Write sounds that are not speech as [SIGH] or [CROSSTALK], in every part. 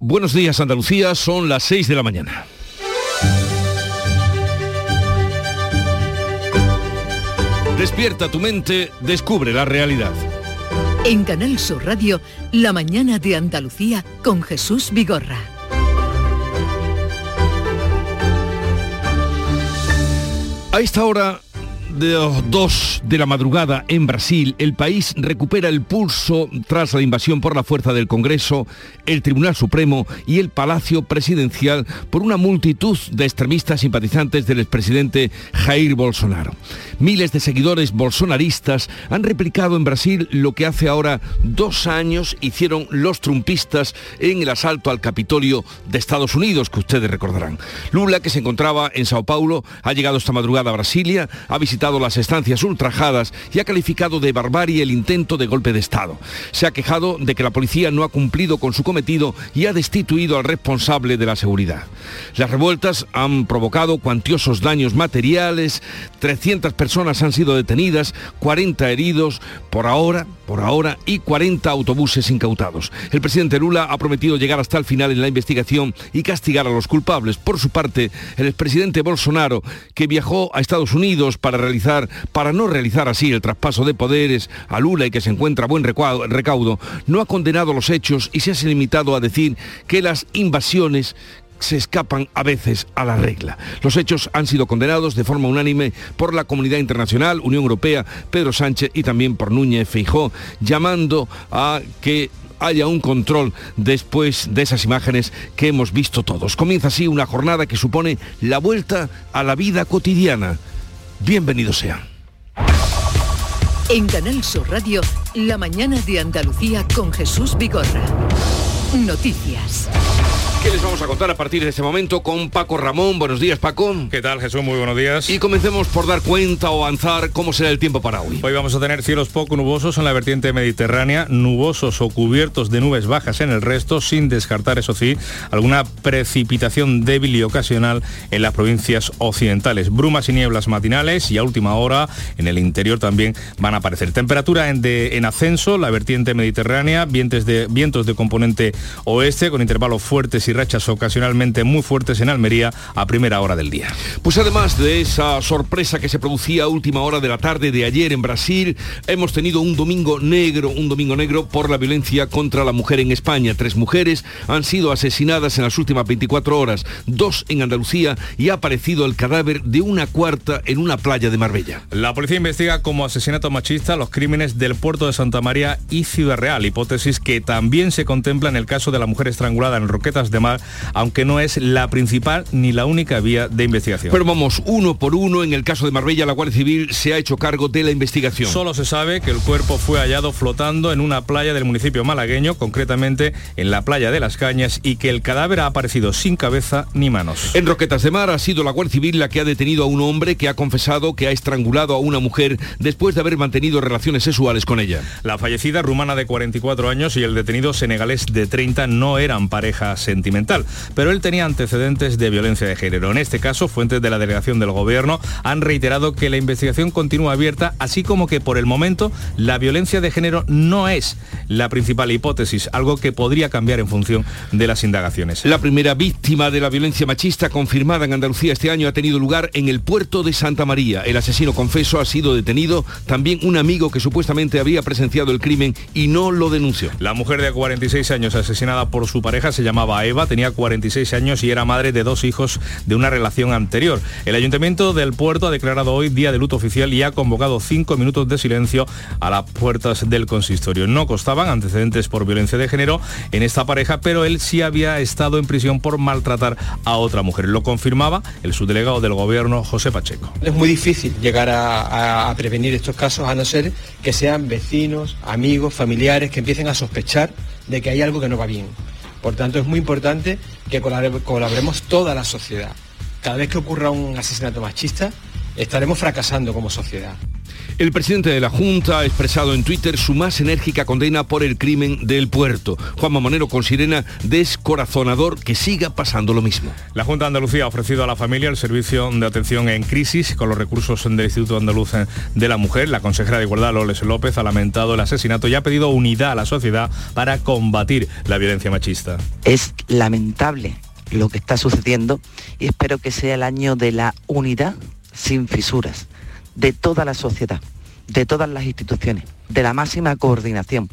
Buenos días Andalucía, son las 6 de la mañana. Despierta tu mente, descubre la realidad. En Canal Sur Radio, La mañana de Andalucía con Jesús Vigorra. A esta hora de las 2 de la madrugada en Brasil, el país recupera el pulso tras la invasión por la fuerza del Congreso, el Tribunal Supremo y el Palacio Presidencial por una multitud de extremistas simpatizantes del expresidente Jair Bolsonaro. Miles de seguidores bolsonaristas han replicado en Brasil lo que hace ahora dos años hicieron los trumpistas en el asalto al Capitolio de Estados Unidos, que ustedes recordarán. Lula, que se encontraba en Sao Paulo, ha llegado esta madrugada a Brasilia, ha visitado las estancias ultrajadas y ha calificado de barbarie el intento de golpe de Estado. Se ha quejado de que la policía no ha cumplido con su cometido y ha destituido al responsable de la seguridad. Las revueltas han provocado cuantiosos daños materiales, 300 personas han sido detenidas, 40 heridos por ahora, por ahora y 40 autobuses incautados. El presidente Lula ha prometido llegar hasta el final en la investigación y castigar a los culpables. Por su parte, el expresidente Bolsonaro, que viajó a Estados Unidos para realizar para no realizar así el traspaso de poderes a Lula y que se encuentra buen recaudo, no ha condenado los hechos y se ha limitado a decir que las invasiones se escapan a veces a la regla. Los hechos han sido condenados de forma unánime por la comunidad internacional, Unión Europea, Pedro Sánchez y también por Núñez Feijó, llamando a que haya un control después de esas imágenes que hemos visto todos. Comienza así una jornada que supone la vuelta a la vida cotidiana bienvenidos sean. En Canal Sur Radio, la mañana de Andalucía con Jesús Vigorra. Noticias. ¿Qué les vamos a contar a partir de este momento con Paco Ramón? Buenos días, Paco. ¿Qué tal, Jesús? Muy buenos días. Y comencemos por dar cuenta o avanzar cómo será el tiempo para hoy. Hoy vamos a tener cielos poco nubosos en la vertiente mediterránea, nubosos o cubiertos de nubes bajas en el resto, sin descartar, eso sí, alguna precipitación débil y ocasional en las provincias occidentales. Brumas y nieblas matinales y a última hora en el interior también van a aparecer. Temperatura en, en ascenso, la vertiente mediterránea, vientos de, vientos de componente oeste con intervalos fuertes y rachas ocasionalmente muy fuertes en Almería a primera hora del día. Pues además de esa sorpresa que se producía a última hora de la tarde de ayer en Brasil, hemos tenido un domingo negro, un domingo negro por la violencia contra la mujer en España. Tres mujeres han sido asesinadas en las últimas 24 horas, dos en Andalucía y ha aparecido el cadáver de una cuarta en una playa de Marbella. La policía investiga como asesinato machista los crímenes del puerto de Santa María y Ciudad Real, hipótesis que también se contempla en el caso de la mujer estrangulada en Roquetas de aunque no es la principal ni la única vía de investigación. Pero vamos, uno por uno, en el caso de Marbella, la Guardia Civil se ha hecho cargo de la investigación. Solo se sabe que el cuerpo fue hallado flotando en una playa del municipio malagueño, concretamente en la playa de Las Cañas, y que el cadáver ha aparecido sin cabeza ni manos. En Roquetas de Mar ha sido la Guardia Civil la que ha detenido a un hombre que ha confesado que ha estrangulado a una mujer después de haber mantenido relaciones sexuales con ella. La fallecida rumana de 44 años y el detenido senegalés de 30 no eran pareja sentimental pero él tenía antecedentes de violencia de género. En este caso, fuentes de la delegación del gobierno han reiterado que la investigación continúa abierta, así como que por el momento la violencia de género no es la principal hipótesis, algo que podría cambiar en función de las indagaciones. La primera víctima de la violencia machista confirmada en Andalucía este año ha tenido lugar en el puerto de Santa María. El asesino confeso ha sido detenido, también un amigo que supuestamente había presenciado el crimen y no lo denunció. La mujer de 46 años asesinada por su pareja se llamaba Eva tenía 46 años y era madre de dos hijos de una relación anterior. El Ayuntamiento del Puerto ha declarado hoy día de luto oficial y ha convocado cinco minutos de silencio a las puertas del consistorio. No costaban antecedentes por violencia de género en esta pareja, pero él sí había estado en prisión por maltratar a otra mujer. Lo confirmaba el subdelegado del gobierno, José Pacheco. Es muy difícil llegar a, prevenir estos casos a no ser que sean vecinos, amigos, familiares que empiecen a sospechar de que hay algo que no va bien. Por tanto, es muy importante que colaboremos toda la sociedad. Cada vez que ocurra un asesinato machista, estaremos fracasando como sociedad. El presidente de la Junta ha expresado en Twitter su más enérgica condena por el crimen del puerto. Juanma Monero considera descorazonador que siga pasando lo mismo. La Junta de Andalucía ha ofrecido a la familia el servicio de atención en crisis con los recursos del Instituto Andaluz de la Mujer. La consejera de Igualdad, Loles López, ha lamentado el asesinato y ha pedido unidad a la sociedad para combatir la violencia machista. Es lamentable lo que está sucediendo y espero que sea el año de la unidad sin fisuras de toda la sociedad, de todas las instituciones, de la máxima coordinación.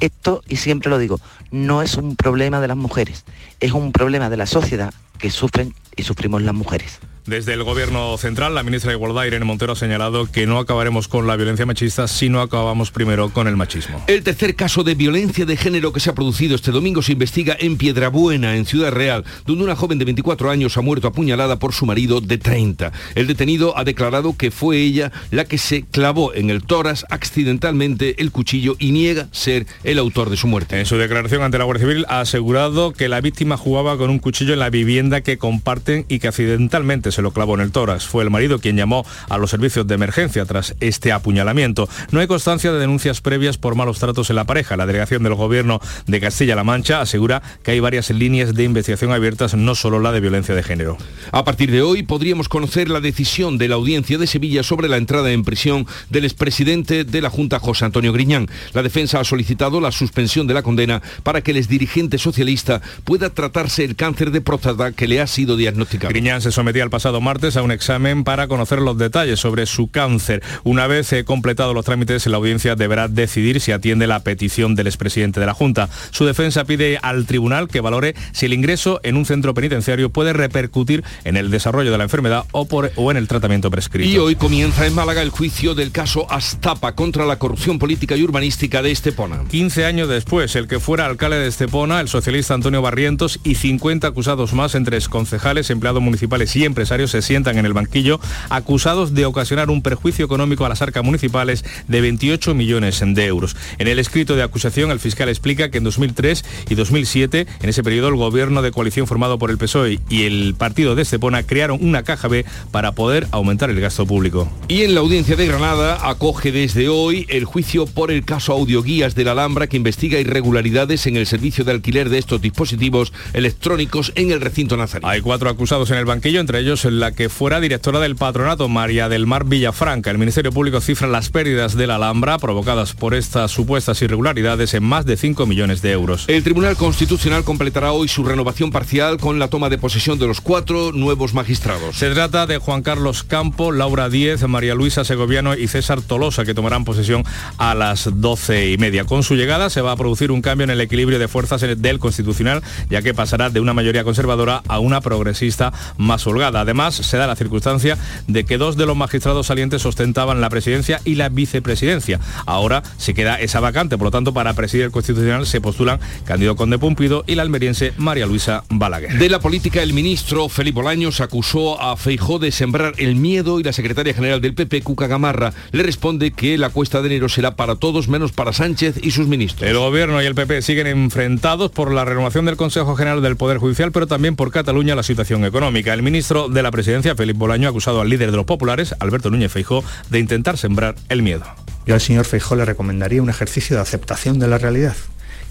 Esto, y siempre lo digo, no es un problema de las mujeres, es un problema de la sociedad que sufren y sufrimos las mujeres. Desde el Gobierno Central, la ministra de Igualdad, Irene Montero, ha señalado que no acabaremos con la violencia machista si no acabamos primero con el machismo. El tercer caso de violencia de género que se ha producido este domingo se investiga en Piedrabuena, en Ciudad Real, donde una joven de 24 años ha muerto apuñalada por su marido de 30. El detenido ha declarado que fue ella la que se clavó en el tórax accidentalmente el cuchillo y niega ser el autor de su muerte. En su declaración ante la Guardia Civil ha asegurado que la víctima jugaba con un cuchillo en la vivienda que comparten y que accidentalmente se lo clavó en el tórax. Fue el marido quien llamó a los servicios de emergencia tras este apuñalamiento. No hay constancia de denuncias previas por malos tratos en la pareja. La delegación del gobierno de Castilla-La Mancha asegura que hay varias líneas de investigación abiertas, no solo la de violencia de género. A partir de hoy podríamos conocer la decisión de la audiencia de Sevilla sobre la entrada en prisión del expresidente de la Junta, José Antonio Griñán. La defensa ha solicitado la suspensión de la condena para que el exdirigente socialista pueda tratarse el cáncer de próstata que le ha sido diagnosticado. Griñán se sometía al pasado martes a un examen para conocer los detalles sobre su cáncer. Una vez eh, completado los trámites, la audiencia deberá decidir si atiende la petición del expresidente de la Junta. Su defensa pide al tribunal que valore si el ingreso en un centro penitenciario puede repercutir en el desarrollo de la enfermedad o, por, o en el tratamiento prescrito. Y hoy comienza en Málaga el juicio del caso Astapa contra la corrupción política y urbanística de Estepona. 15 años después, el que fuera alcalde de Estepona, el socialista Antonio Barrientos y 50 acusados más entre concejales, empleados municipales y empresarios se sientan en el banquillo acusados de ocasionar un perjuicio económico a las arcas municipales de 28 millones de euros. En el escrito de acusación, el fiscal explica que en 2003 y 2007, en ese periodo, el gobierno de coalición formado por el PSOE y el partido de Estepona crearon una caja B para poder aumentar el gasto público. Y en la audiencia de Granada acoge desde hoy el juicio por el caso Audioguías de la Alhambra que investiga irregularidades en el servicio de alquiler de estos dispositivos electrónicos en el recinto nazarí. Hay cuatro acusados en el banquillo, entre ellos la que fuera directora del patronato, María del Mar Villafranca. El Ministerio Público cifra las pérdidas de la Alhambra provocadas por estas supuestas irregularidades en más de 5 millones de euros. El Tribunal Constitucional completará hoy su renovación parcial con la toma de posesión de los cuatro nuevos magistrados. Se trata de Juan Carlos Campo, Laura Díez, María Luisa Segoviano y César Tolosa, que tomarán posesión a las 12 y media. Con su llegada se va a producir un cambio en el equilibrio de fuerzas del Constitucional, ya que pasará de una mayoría conservadora a una progresista más holgada. Además, se da la circunstancia de que dos de los magistrados salientes ostentaban la presidencia y la vicepresidencia. Ahora se queda esa vacante, por lo tanto, para presidir el Constitucional se postulan Candido Conde Pumpido y la almeriense María Luisa Balaguer. De la política, el ministro Felipe Bolaños acusó a Feijó de sembrar el miedo y la secretaria general del PP, Cuca Gamarra, le responde que la cuesta de enero será para todos menos para Sánchez y sus ministros. El gobierno y el PP siguen enfrentados por la renovación del Consejo General del Poder Judicial, pero también por Cataluña la situación económica. El ministro de la presidencia, Felipe Bolaño, ha acusado al líder de los populares, Alberto Núñez Feijó, de intentar sembrar el miedo. Yo al señor Feijó le recomendaría un ejercicio de aceptación de la realidad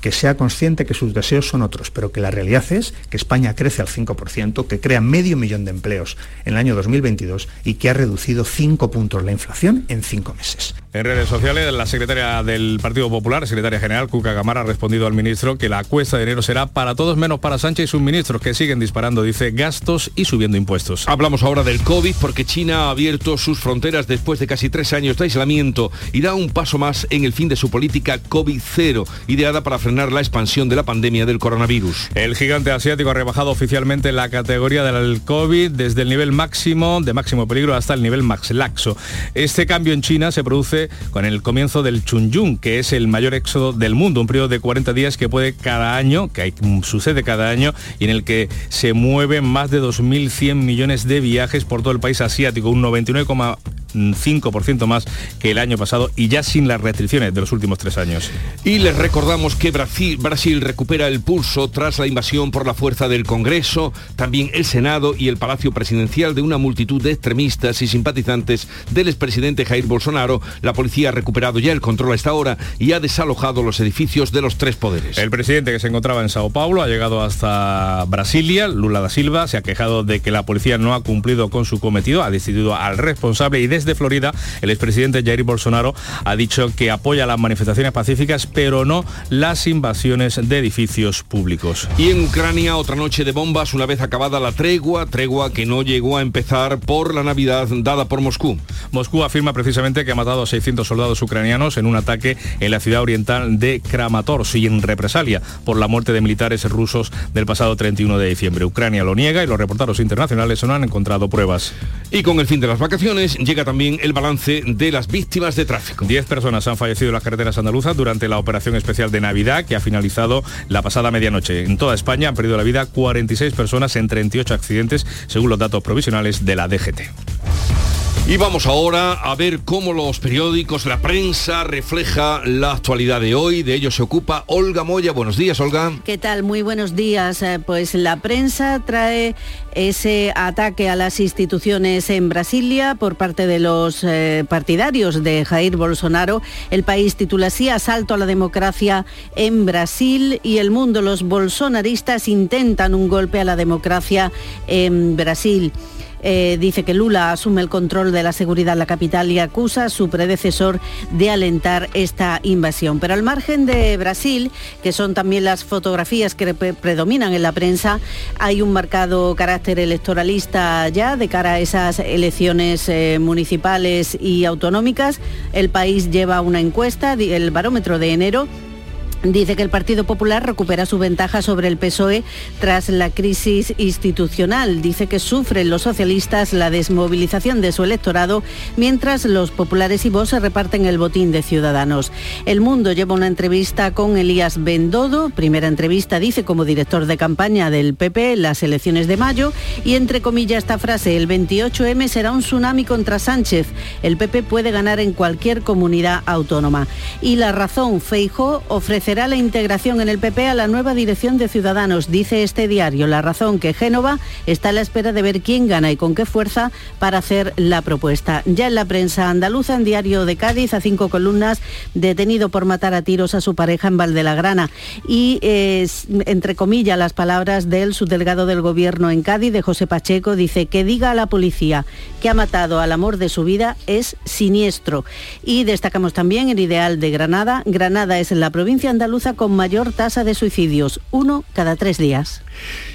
que sea consciente que sus deseos son otros, pero que la realidad es que España crece al 5%, que crea medio millón de empleos en el año 2022 y que ha reducido 5 puntos la inflación en 5 meses. En redes sociales, la secretaria del Partido Popular, secretaria general Cuca Gamara, ha respondido al ministro que la cuesta de enero será para todos menos para Sánchez y sus ministros, que siguen disparando, dice, gastos y subiendo impuestos. Hablamos ahora del COVID porque China ha abierto sus fronteras después de casi tres años de aislamiento y da un paso más en el fin de su política COVID-0, ideada para frenar la expansión de la pandemia del coronavirus. El gigante asiático ha rebajado oficialmente la categoría del COVID desde el nivel máximo, de máximo peligro, hasta el nivel max laxo. Este cambio en China se produce con el comienzo del Chunyun, que es el mayor éxodo del mundo, un periodo de 40 días que puede cada año, que hay, sucede cada año, y en el que se mueven más de 2.100 millones de viajes por todo el país asiático, un 99, 5% más que el año pasado y ya sin las restricciones de los últimos tres años. Y les recordamos que Brasil, Brasil recupera el pulso tras la invasión por la fuerza del Congreso, también el Senado y el Palacio Presidencial de una multitud de extremistas y simpatizantes del expresidente Jair Bolsonaro. La policía ha recuperado ya el control a esta hora y ha desalojado los edificios de los tres poderes. El presidente que se encontraba en Sao Paulo ha llegado hasta Brasilia. Lula da Silva se ha quejado de que la policía no ha cumplido con su cometido, ha destituido al responsable y desde Florida el expresidente Jair Bolsonaro ha dicho que apoya las manifestaciones pacíficas pero no las invasiones de edificios públicos. Y en Ucrania otra noche de bombas una vez acabada la tregua, tregua que no llegó a empezar por la Navidad dada por Moscú. Moscú afirma precisamente que ha matado a 600 soldados ucranianos en un ataque en la ciudad oriental de Kramatorsk y en represalia por la muerte de militares rusos del pasado 31 de diciembre. Ucrania lo niega y los reporteros internacionales no han encontrado pruebas. Y con el fin de las vacaciones llega también el balance de las víctimas de tráfico. Diez personas han fallecido en las carreteras andaluzas durante la operación especial de Navidad que ha finalizado la pasada medianoche. En toda España han perdido la vida 46 personas en 38 accidentes, según los datos provisionales de la DGT. Y vamos ahora a ver cómo los periódicos, la prensa refleja la actualidad de hoy. De ello se ocupa Olga Moya. Buenos días, Olga. ¿Qué tal? Muy buenos días. Eh, pues la prensa trae ese ataque a las instituciones en Brasilia por parte de los eh, partidarios de Jair Bolsonaro. El país titula así Asalto a la democracia en Brasil y el mundo. Los bolsonaristas intentan un golpe a la democracia en Brasil. Eh, dice que Lula asume el control de la seguridad en la capital y acusa a su predecesor de alentar esta invasión. Pero al margen de Brasil, que son también las fotografías que predominan en la prensa, hay un marcado carácter electoralista ya de cara a esas elecciones eh, municipales y autonómicas. El país lleva una encuesta, el barómetro de enero, Dice que el Partido Popular recupera su ventaja sobre el PSOE tras la crisis institucional. Dice que sufren los socialistas la desmovilización de su electorado, mientras los populares y vos se reparten el botín de ciudadanos. El Mundo lleva una entrevista con Elías Bendodo, primera entrevista, dice, como director de campaña del PP en las elecciones de mayo, y entre comillas esta frase, el 28M será un tsunami contra Sánchez. El PP puede ganar en cualquier comunidad autónoma. Y la razón, Feijo ofrece será la integración en el PP a la nueva dirección de Ciudadanos, dice este diario. La razón que Génova está a la espera de ver quién gana y con qué fuerza para hacer la propuesta. Ya en la prensa andaluza, en Diario de Cádiz, a cinco columnas, detenido por matar a tiros a su pareja en Valdelagrana. Y, entre comillas, las palabras del subdelegado del Gobierno en Cádiz, de José Pacheco, dice que diga a la policía que ha matado al amor de su vida es siniestro. Y destacamos también el ideal de Granada. Granada es la provincia andaluza con mayor tasa de suicidios, uno cada tres días.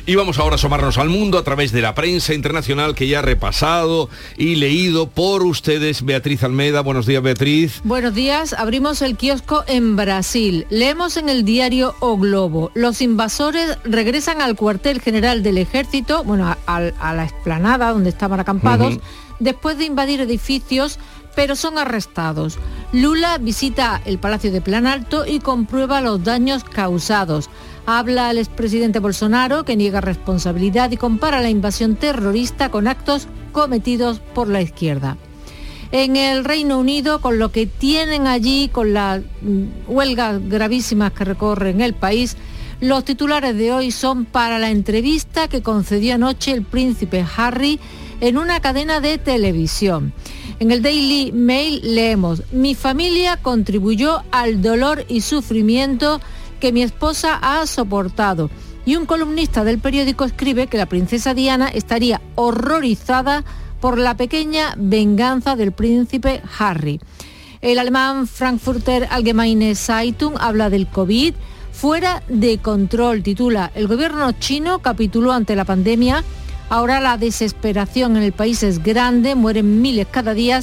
Y vamos ahora a asomarnos al mundo a través de la prensa internacional que ya ha repasado y leído por ustedes. Beatriz Almeda, buenos días Beatriz. Buenos días, abrimos el kiosco en Brasil. Leemos en el diario O Globo. Los invasores regresan al cuartel general del ejército, bueno, a, la explanada donde estaban acampados, después de invadir edificios pero son arrestados. Lula visita el Palacio de Planalto y comprueba los daños causados. Habla el expresidente Bolsonaro, que niega responsabilidad y compara la invasión terrorista con actos cometidos por la izquierda. En el Reino Unido, con lo que tienen allí, con las mm, huelgas gravísimas que recorren el país, los titulares de hoy son para la entrevista que concedió anoche el príncipe Harry en una cadena de televisión. En el Daily Mail leemos, mi familia contribuyó al dolor y sufrimiento que mi esposa ha soportado. Y un columnista del periódico escribe que la princesa Diana estaría horrorizada por la pequeña venganza del príncipe Harry. El alemán Frankfurter Allgemeine Zeitung habla del COVID fuera de control, titula, el gobierno chino capituló ante la pandemia Ahora la desesperación en el país es grande, mueren miles cada día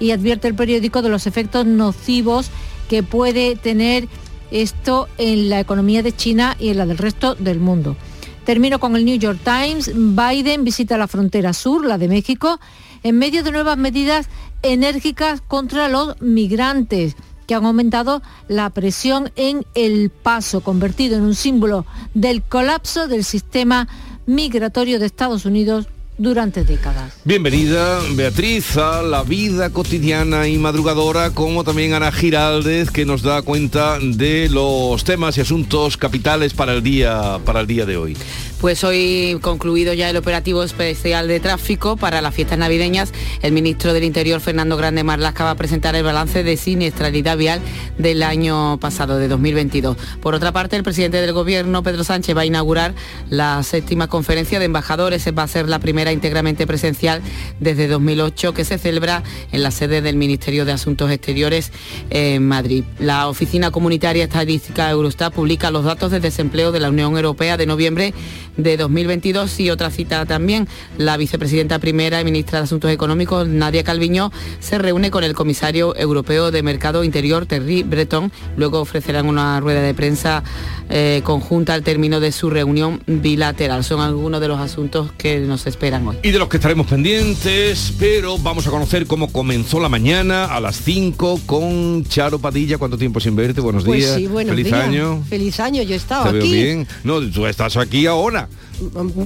y advierte el periódico de los efectos nocivos que puede tener esto en la economía de China y en la del resto del mundo. Termino con el New York Times. Biden visita la frontera sur, la de México, en medio de nuevas medidas enérgicas contra los migrantes que han aumentado la presión en el paso, convertido en un símbolo del colapso del sistema migratorio de Estados Unidos durante décadas. Bienvenida, Beatriz, a la vida cotidiana y madrugadora, como también Ana Giraldez, que nos da cuenta de los temas y asuntos capitales para el día, para el día de hoy. Pues hoy concluido ya el operativo especial de tráfico para las fiestas navideñas, el ministro del Interior, Fernando Grande Marlasca, va a presentar el balance de siniestralidad vial del año pasado, de 2022. Por otra parte, el presidente del Gobierno, Pedro Sánchez, va a inaugurar la séptima conferencia de embajadores. Va a ser la primera íntegramente presencial desde 2008 que se celebra en la sede del Ministerio de Asuntos Exteriores en Madrid. La Oficina Comunitaria Estadística Eurostat publica los datos de desempleo de la Unión Europea de noviembre de 2022 y otra cita también. La vicepresidenta primera y ministra de Asuntos Económicos, Nadia Calviño, se reúne con el comisario europeo de Mercado Interior, Terry Breton. Luego ofrecerán una rueda de prensa eh, conjunta al término de su reunión bilateral. Son algunos de los asuntos que nos esperan hoy. Y de los que estaremos pendientes, pero vamos a conocer cómo comenzó la mañana a las 5 con Charo Padilla. ¿Cuánto tiempo sin verte? Buenos Pues días. sí, buenos Feliz días. año. Feliz año, yo he estado Te veo aquí. bien. No, tú estás aquí ahora,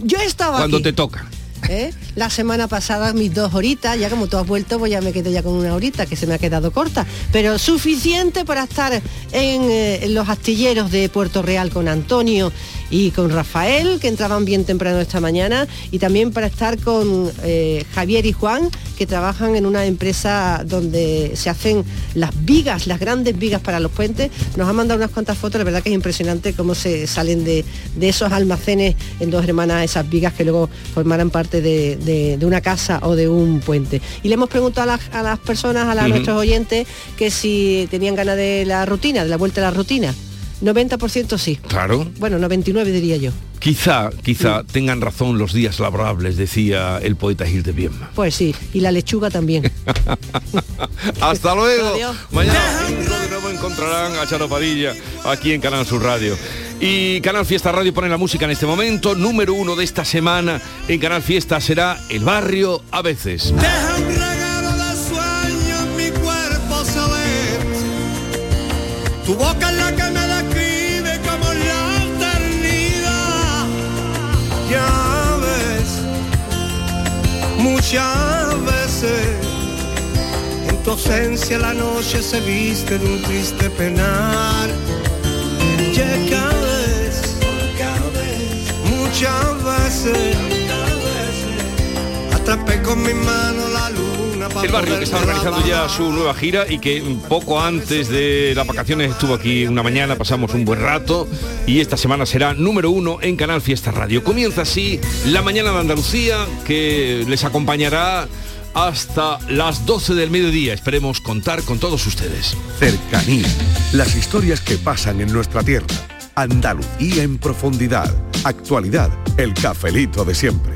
Yo he estado cuando aquí. te toca. ¿eh? La semana pasada mis dos horitas, ya como tú has vuelto, pues ya me quedo ya con una horita que se me ha quedado corta, pero suficiente para estar en, eh, en los astilleros de Puerto Real con Antonio y con Rafael, que entraban bien temprano esta mañana, y también para estar con eh, Javier y Juan, que trabajan en una empresa donde se hacen las vigas, las grandes vigas para los puentes. Nos han mandado unas cuantas fotos, la verdad que es impresionante cómo se salen de, de esos almacenes en dos hermanas esas vigas que luego formarán parte de, de- de una casa o de un puente. Y le hemos preguntado a las, a las personas, a nuestros oyentes, que si tenían ganas de la rutina, de la vuelta a la rutina. 90% sí. Claro. Bueno, 99 diría yo. Quizá, quizá tengan razón los días laborables, decía el poeta Gil de Viedma. Pues sí, y la lechuga también. [LAUGHS] Hasta luego. Adiós. Mañana de nuevo encontrarán a Charo Padilla aquí en Canal Sur Radio. Y Canal Fiesta Radio pone la música en este momento. Número uno de esta semana en Canal Fiesta será El Barrio a veces. Deja un regalo de sueño en mi cuerpo saber. Tu boca es la que me muchas veces en tu ausencia la noche se viste de un triste penar. Ya cada vez, muchas veces. Atrapé con mi mano la para El barrio que está organizando ya su nueva gira y que poco antes de las vacaciones estuvo aquí una mañana, pasamos un buen rato y esta semana será número uno en Canal Fiesta Radio. Comienza así la mañana de Andalucía que les acompañará hasta las 12 del mediodía. Esperemos contar con todos ustedes. Cercanía. Las historias que pasan en nuestra tierra. Andalucía en profundidad. Actualidad. El cafelito de siempre.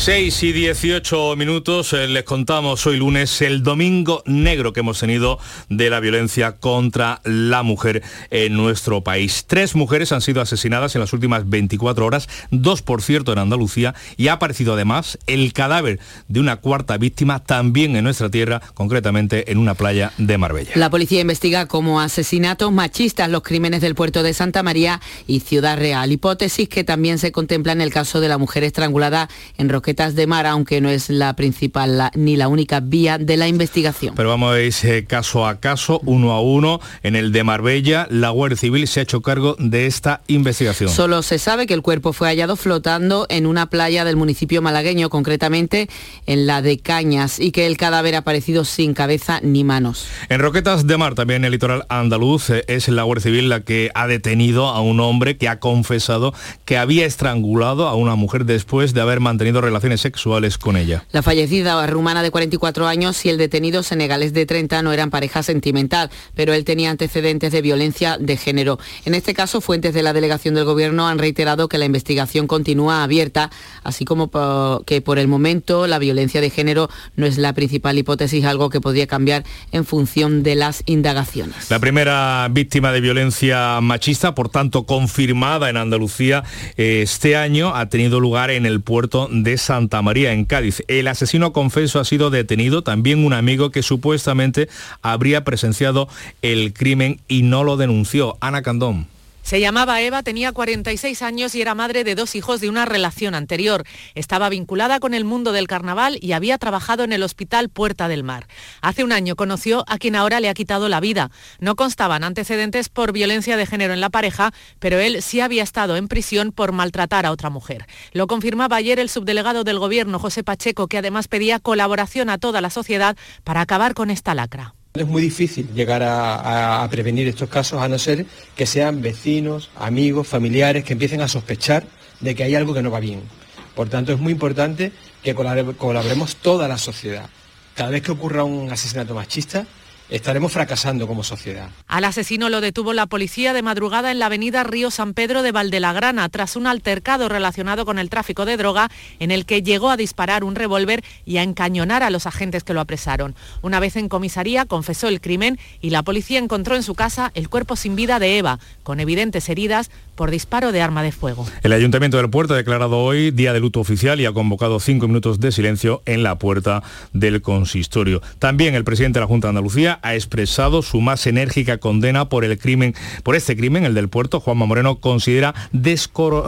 6 y 18 minutos, eh, les contamos hoy lunes el domingo negro que hemos tenido de la violencia contra la mujer en nuestro país. Tres mujeres han sido asesinadas en las últimas 24 horas, dos por cierto en Andalucía, y ha aparecido además el cadáver de una cuarta víctima también en nuestra tierra, concretamente en una playa de Marbella. La policía investiga como asesinatos machistas los crímenes del puerto de Santa María y Ciudad Real, hipótesis que también se contempla en el caso de la mujer estrangulada en Roquetas de Mar, aunque no es la principal la- ni la única vía de la investigación. Pero vamos a eh, caso a caso, uno a uno. En el de Marbella, la Guardia Civil se ha hecho cargo de esta investigación. Solo se sabe que el cuerpo fue hallado flotando en una playa del municipio malagueño, concretamente en la de Cañas, y que el cadáver ha aparecido sin cabeza ni manos. En Roquetas de Mar, también en el litoral andaluz, eh, es la Guardia Civil la que ha detenido a un hombre que ha confesado que había estrangulado a una mujer después de haber mantenido relaciones relaciones sexuales con ella. La fallecida rumana de 44 años y el detenido senegalés de 30 no eran pareja sentimental, pero él tenía antecedentes de violencia de género. En este caso, fuentes de la delegación del gobierno han reiterado que la investigación continúa abierta, así como que por el momento la violencia de género no es la principal hipótesis, algo que podría cambiar en función de las indagaciones. La primera víctima de violencia machista, por tanto confirmada en Andalucía este año, ha tenido lugar en el puerto de Santa María, en Cádiz. El asesino confeso ha sido detenido, también un amigo que supuestamente habría presenciado el crimen y no lo denunció. Ana Candón. Se llamaba Eva, tenía 46 años y era madre de dos hijos de una relación anterior. Estaba vinculada con el mundo del carnaval y había trabajado en el hospital Puerta del Mar. Hace un año conoció a quien ahora le ha quitado la vida. No constaban antecedentes por violencia de género en la pareja, pero él sí había estado en prisión por maltratar a otra mujer. Lo confirmaba ayer el subdelegado del Gobierno, José Pacheco, que además pedía colaboración a toda la sociedad para acabar con esta lacra. Es muy difícil llegar a, prevenir estos casos a no ser que sean vecinos, amigos, familiares que empiecen a sospechar de que hay algo que no va bien. Por tanto, es muy importante que colaboremos toda la sociedad. Cada vez que ocurra un asesinato machista, estaremos fracasando como sociedad. Al asesino lo detuvo la policía de madrugada en la avenida Río San Pedro de Valdelagrana tras un altercado relacionado con el tráfico de droga en el que llegó a disparar un revólver y a encañonar a los agentes que lo apresaron. Una vez en comisaría confesó el crimen y la policía encontró en su casa el cuerpo sin vida de Eva, con evidentes heridas por disparo de arma de fuego. El Ayuntamiento del Puerto ha declarado hoy día de luto oficial y ha convocado cinco minutos de silencio en la puerta del consistorio. También el presidente de la Junta de Andalucía ha expresado su más enérgica condena por el crimen, por este crimen, el del puerto. Juanma Moreno considera descoro,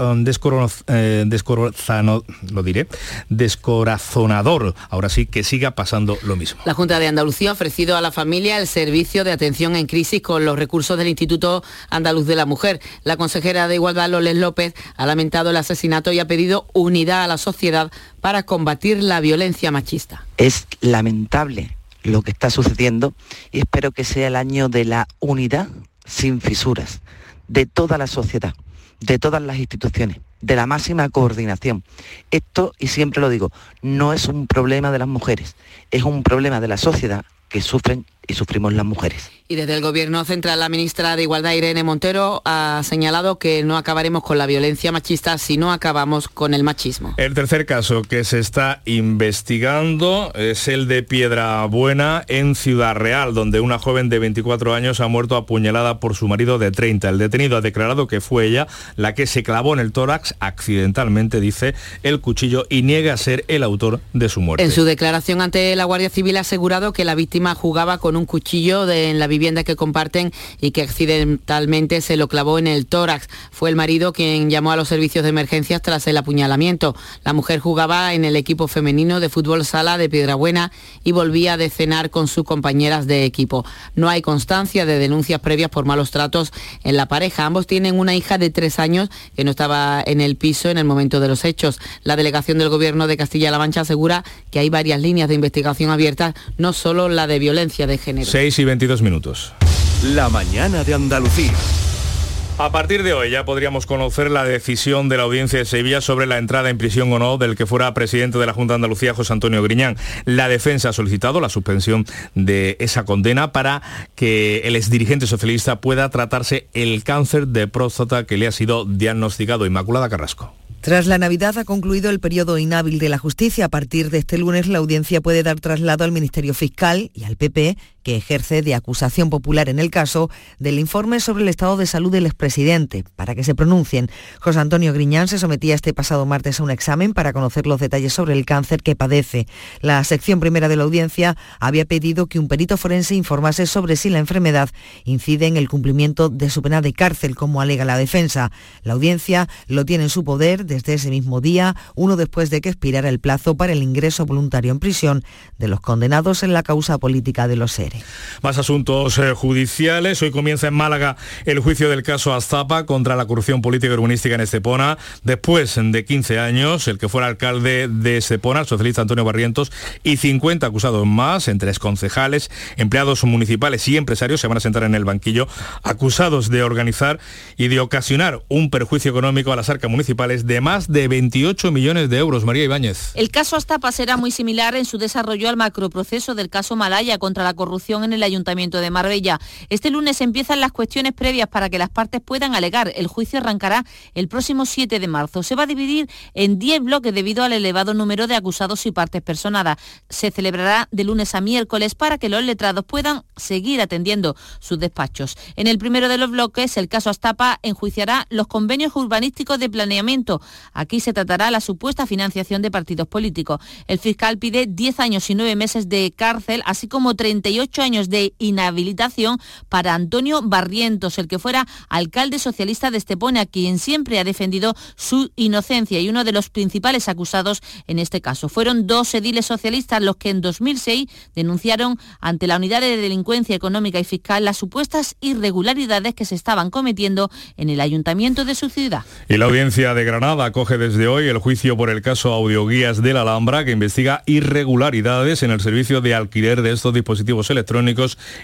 eh, eh lo diré, descorazonador. Ahora sí que siga pasando lo mismo. La Junta de Andalucía ha ofrecido a la familia el servicio de atención en crisis con los recursos del Instituto Andaluz de la Mujer. La consejera de Igualdad, Loles López, ha lamentado el asesinato y ha pedido unidad a la sociedad para combatir la violencia machista. Es lamentable lo que está sucediendo y espero que sea el año de la unidad sin fisuras de toda la sociedad, de todas las instituciones, de la máxima coordinación. Esto, y siempre lo digo, no es un problema de las mujeres, es un problema de la sociedad que sufren y sufrimos las mujeres. Y desde el Gobierno Central, la ministra de Igualdad, Irene Montero, ha señalado que no acabaremos con la violencia machista si no acabamos con el machismo. El tercer caso que se está investigando es el de Piedra Buena en Ciudad Real, donde una joven de 24 años ha muerto apuñalada por su marido de 30. El detenido ha declarado que fue ella la que se clavó en el tórax accidentalmente, dice, el cuchillo y niega ser el autor de su muerte. En su declaración ante la Guardia Civil ha asegurado que la víctima jugaba con un cuchillo de, en la vivienda que comparten y que accidentalmente se lo clavó en el tórax. Fue el marido quien llamó a los servicios de emergencias tras el apuñalamiento. La mujer jugaba en el equipo femenino de fútbol sala de Piedrabuena y volvía de cenar con sus compañeras de equipo. No hay constancia de denuncias previas por malos tratos en la pareja. Ambos tienen una hija de tres años que no estaba en el piso en el momento de los hechos. La delegación del gobierno de Castilla-La Mancha asegura que hay varias líneas de investigación abiertas, no solo la de violencia de género. 6 y 22 minutos. La mañana de Andalucía. A partir de hoy ya podríamos conocer la decisión de la audiencia de Sevilla sobre la entrada en prisión o no del que fuera presidente de la Junta de Andalucía, José Antonio Griñán. La defensa ha solicitado la suspensión de esa condena para que el exdirigente socialista pueda tratarse el cáncer de próstata que le ha sido diagnosticado. Inmaculada Carrasco. Tras la Navidad ha concluido el periodo inhábil de la justicia. A partir de este lunes la audiencia puede dar traslado al Ministerio Fiscal y al PP que ejerce de acusación popular en el caso del informe sobre el estado de salud del expresidente, para que se pronuncien. José Antonio Griñán se sometía este pasado martes a un examen para conocer los detalles sobre el cáncer que padece. La sección primera de la audiencia había pedido que un perito forense informase sobre si la enfermedad incide en el cumplimiento de su pena de cárcel, como alega la defensa. La audiencia lo tiene en su poder desde ese mismo día, uno después de que expirara el plazo para el ingreso voluntario en prisión de los condenados en la causa política de los seres. Más asuntos eh, judiciales. Hoy comienza en Málaga el juicio del caso Aztapa contra la corrupción política y urbanística en Estepona. Después de 15 años, el que fuera alcalde de Estepona, el socialista Antonio Barrientos, y 50 acusados más, entre concejales, empleados municipales y empresarios, se van a sentar en el banquillo, acusados de organizar y de ocasionar un perjuicio económico a las arcas municipales de más de 28 millones de euros. María Ibáñez. El caso Aztapa será muy similar en su desarrollo al macroproceso del caso Malaya contra la corrupción en el Ayuntamiento de Marbella. Este lunes empiezan las cuestiones previas para que las partes puedan alegar. El juicio arrancará el próximo 7 de marzo. Se va a dividir en 10 bloques debido al elevado número de acusados y partes personadas. Se celebrará de lunes a miércoles para que los letrados puedan seguir atendiendo sus despachos. En el primero de los bloques, el caso Astapa enjuiciará los convenios urbanísticos de planeamiento. Aquí se tratará la supuesta financiación de partidos políticos. El fiscal pide 10 años y 9 meses de cárcel, así como 38 años de inhabilitación para Antonio Barrientos, el que fuera alcalde socialista de Estepona, quien siempre ha defendido su inocencia y uno de los principales acusados en este caso. Fueron dos ediles socialistas los que en 2006 denunciaron ante la Unidad de Delincuencia Económica y Fiscal las supuestas irregularidades que se estaban cometiendo en el ayuntamiento de su ciudad. Y la audiencia de Granada acoge desde hoy el juicio por el caso Audioguías de la Alhambra que investiga irregularidades en el servicio de alquiler de estos dispositivos electrónicos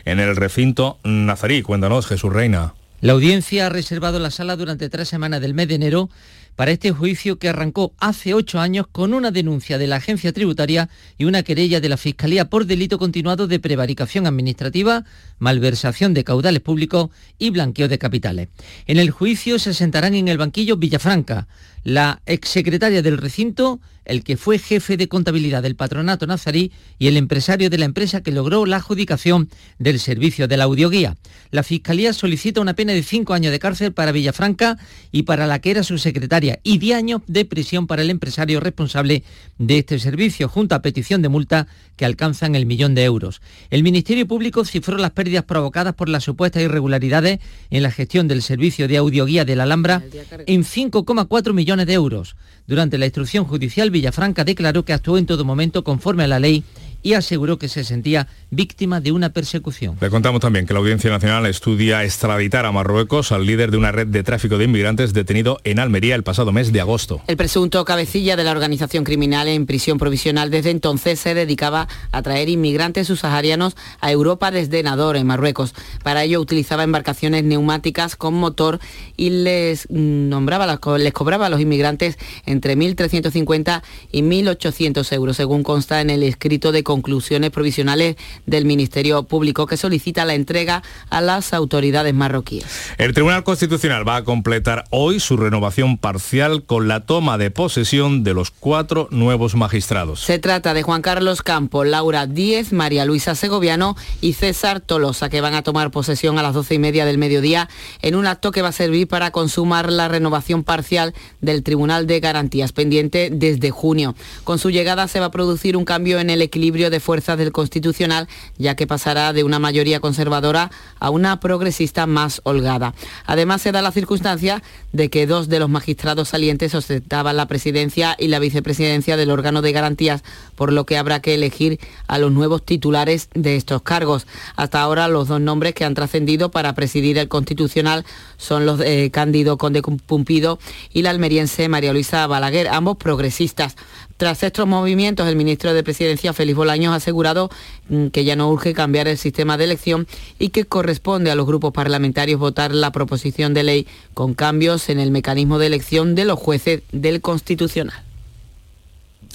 en el recinto nazarí. Cuéntanos, Jesús Reina. La audiencia ha reservado la sala durante tres semanas del mes de enero para este juicio que arrancó hace ocho años con una denuncia de la agencia tributaria y una querella de la Fiscalía por delito continuado de prevaricación administrativa, malversación de caudales públicos y blanqueo de capitales. En el juicio se sentarán en el banquillo Villafranca, la exsecretaria del recinto, el que fue jefe de contabilidad del patronato nazarí y el empresario de la empresa que logró la adjudicación del servicio de la audioguía. La Fiscalía solicita una pena de cinco años de cárcel para Villafranca y para la que era su secretaria y diez años de prisión para el empresario responsable de este servicio, junto a petición de multa que alcanzan el millón de euros. El Ministerio Público cifró las pérdidas provocadas por las supuestas irregularidades en la gestión del servicio de audioguía de la Alhambra en 5,4 millones de euros. Durante la instrucción judicial, Villafranca declaró que actuó en todo momento conforme a la ley y aseguró que se sentía víctima de una persecución. Le contamos también que la Audiencia Nacional estudia extraditar a Marruecos al líder de una red de tráfico de inmigrantes detenido en Almería el pasado mes de agosto. El presunto cabecilla de la organización criminal en prisión provisional desde entonces se dedicaba a traer inmigrantes subsaharianos a Europa desde Nador, en Marruecos. Para ello utilizaba embarcaciones neumáticas con motor y les nombraba, les cobraba a los inmigrantes entre 1.350 y 1.800 euros, según consta en el escrito de conclusiones provisionales del Ministerio Público que solicita la entrega a las autoridades marroquíes. El Tribunal Constitucional va a completar hoy su renovación parcial con la toma de posesión de los cuatro nuevos magistrados. Se trata de Juan Carlos Campo, Laura Díez, María Luisa Segoviano y César Tolosa, que van a tomar posesión a las doce y media del mediodía en un acto que va a servir para consumar la renovación parcial del Tribunal de Garantías pendiente desde junio. Con su llegada se va a producir un cambio en el equilibrio de fuerzas del Constitucional, ya que pasará de una mayoría conservadora a una progresista más holgada. Además, se da la circunstancia de que dos de los magistrados salientes ostentaban la presidencia y la vicepresidencia del órgano de garantías, por lo que habrá que elegir a los nuevos titulares de estos cargos. Hasta ahora, los dos nombres que han trascendido para presidir el Constitucional son los de Cándido Conde Pumpido y la almeriense María Luisa Balaguer, ambos progresistas. Tras estos movimientos, el ministro de Presidencia, Félix Bolaños, ha asegurado mm, que ya no urge cambiar el sistema de elección y que corresponde a los grupos parlamentarios votar la proposición de ley con cambios en el mecanismo de elección de los jueces del Constitucional.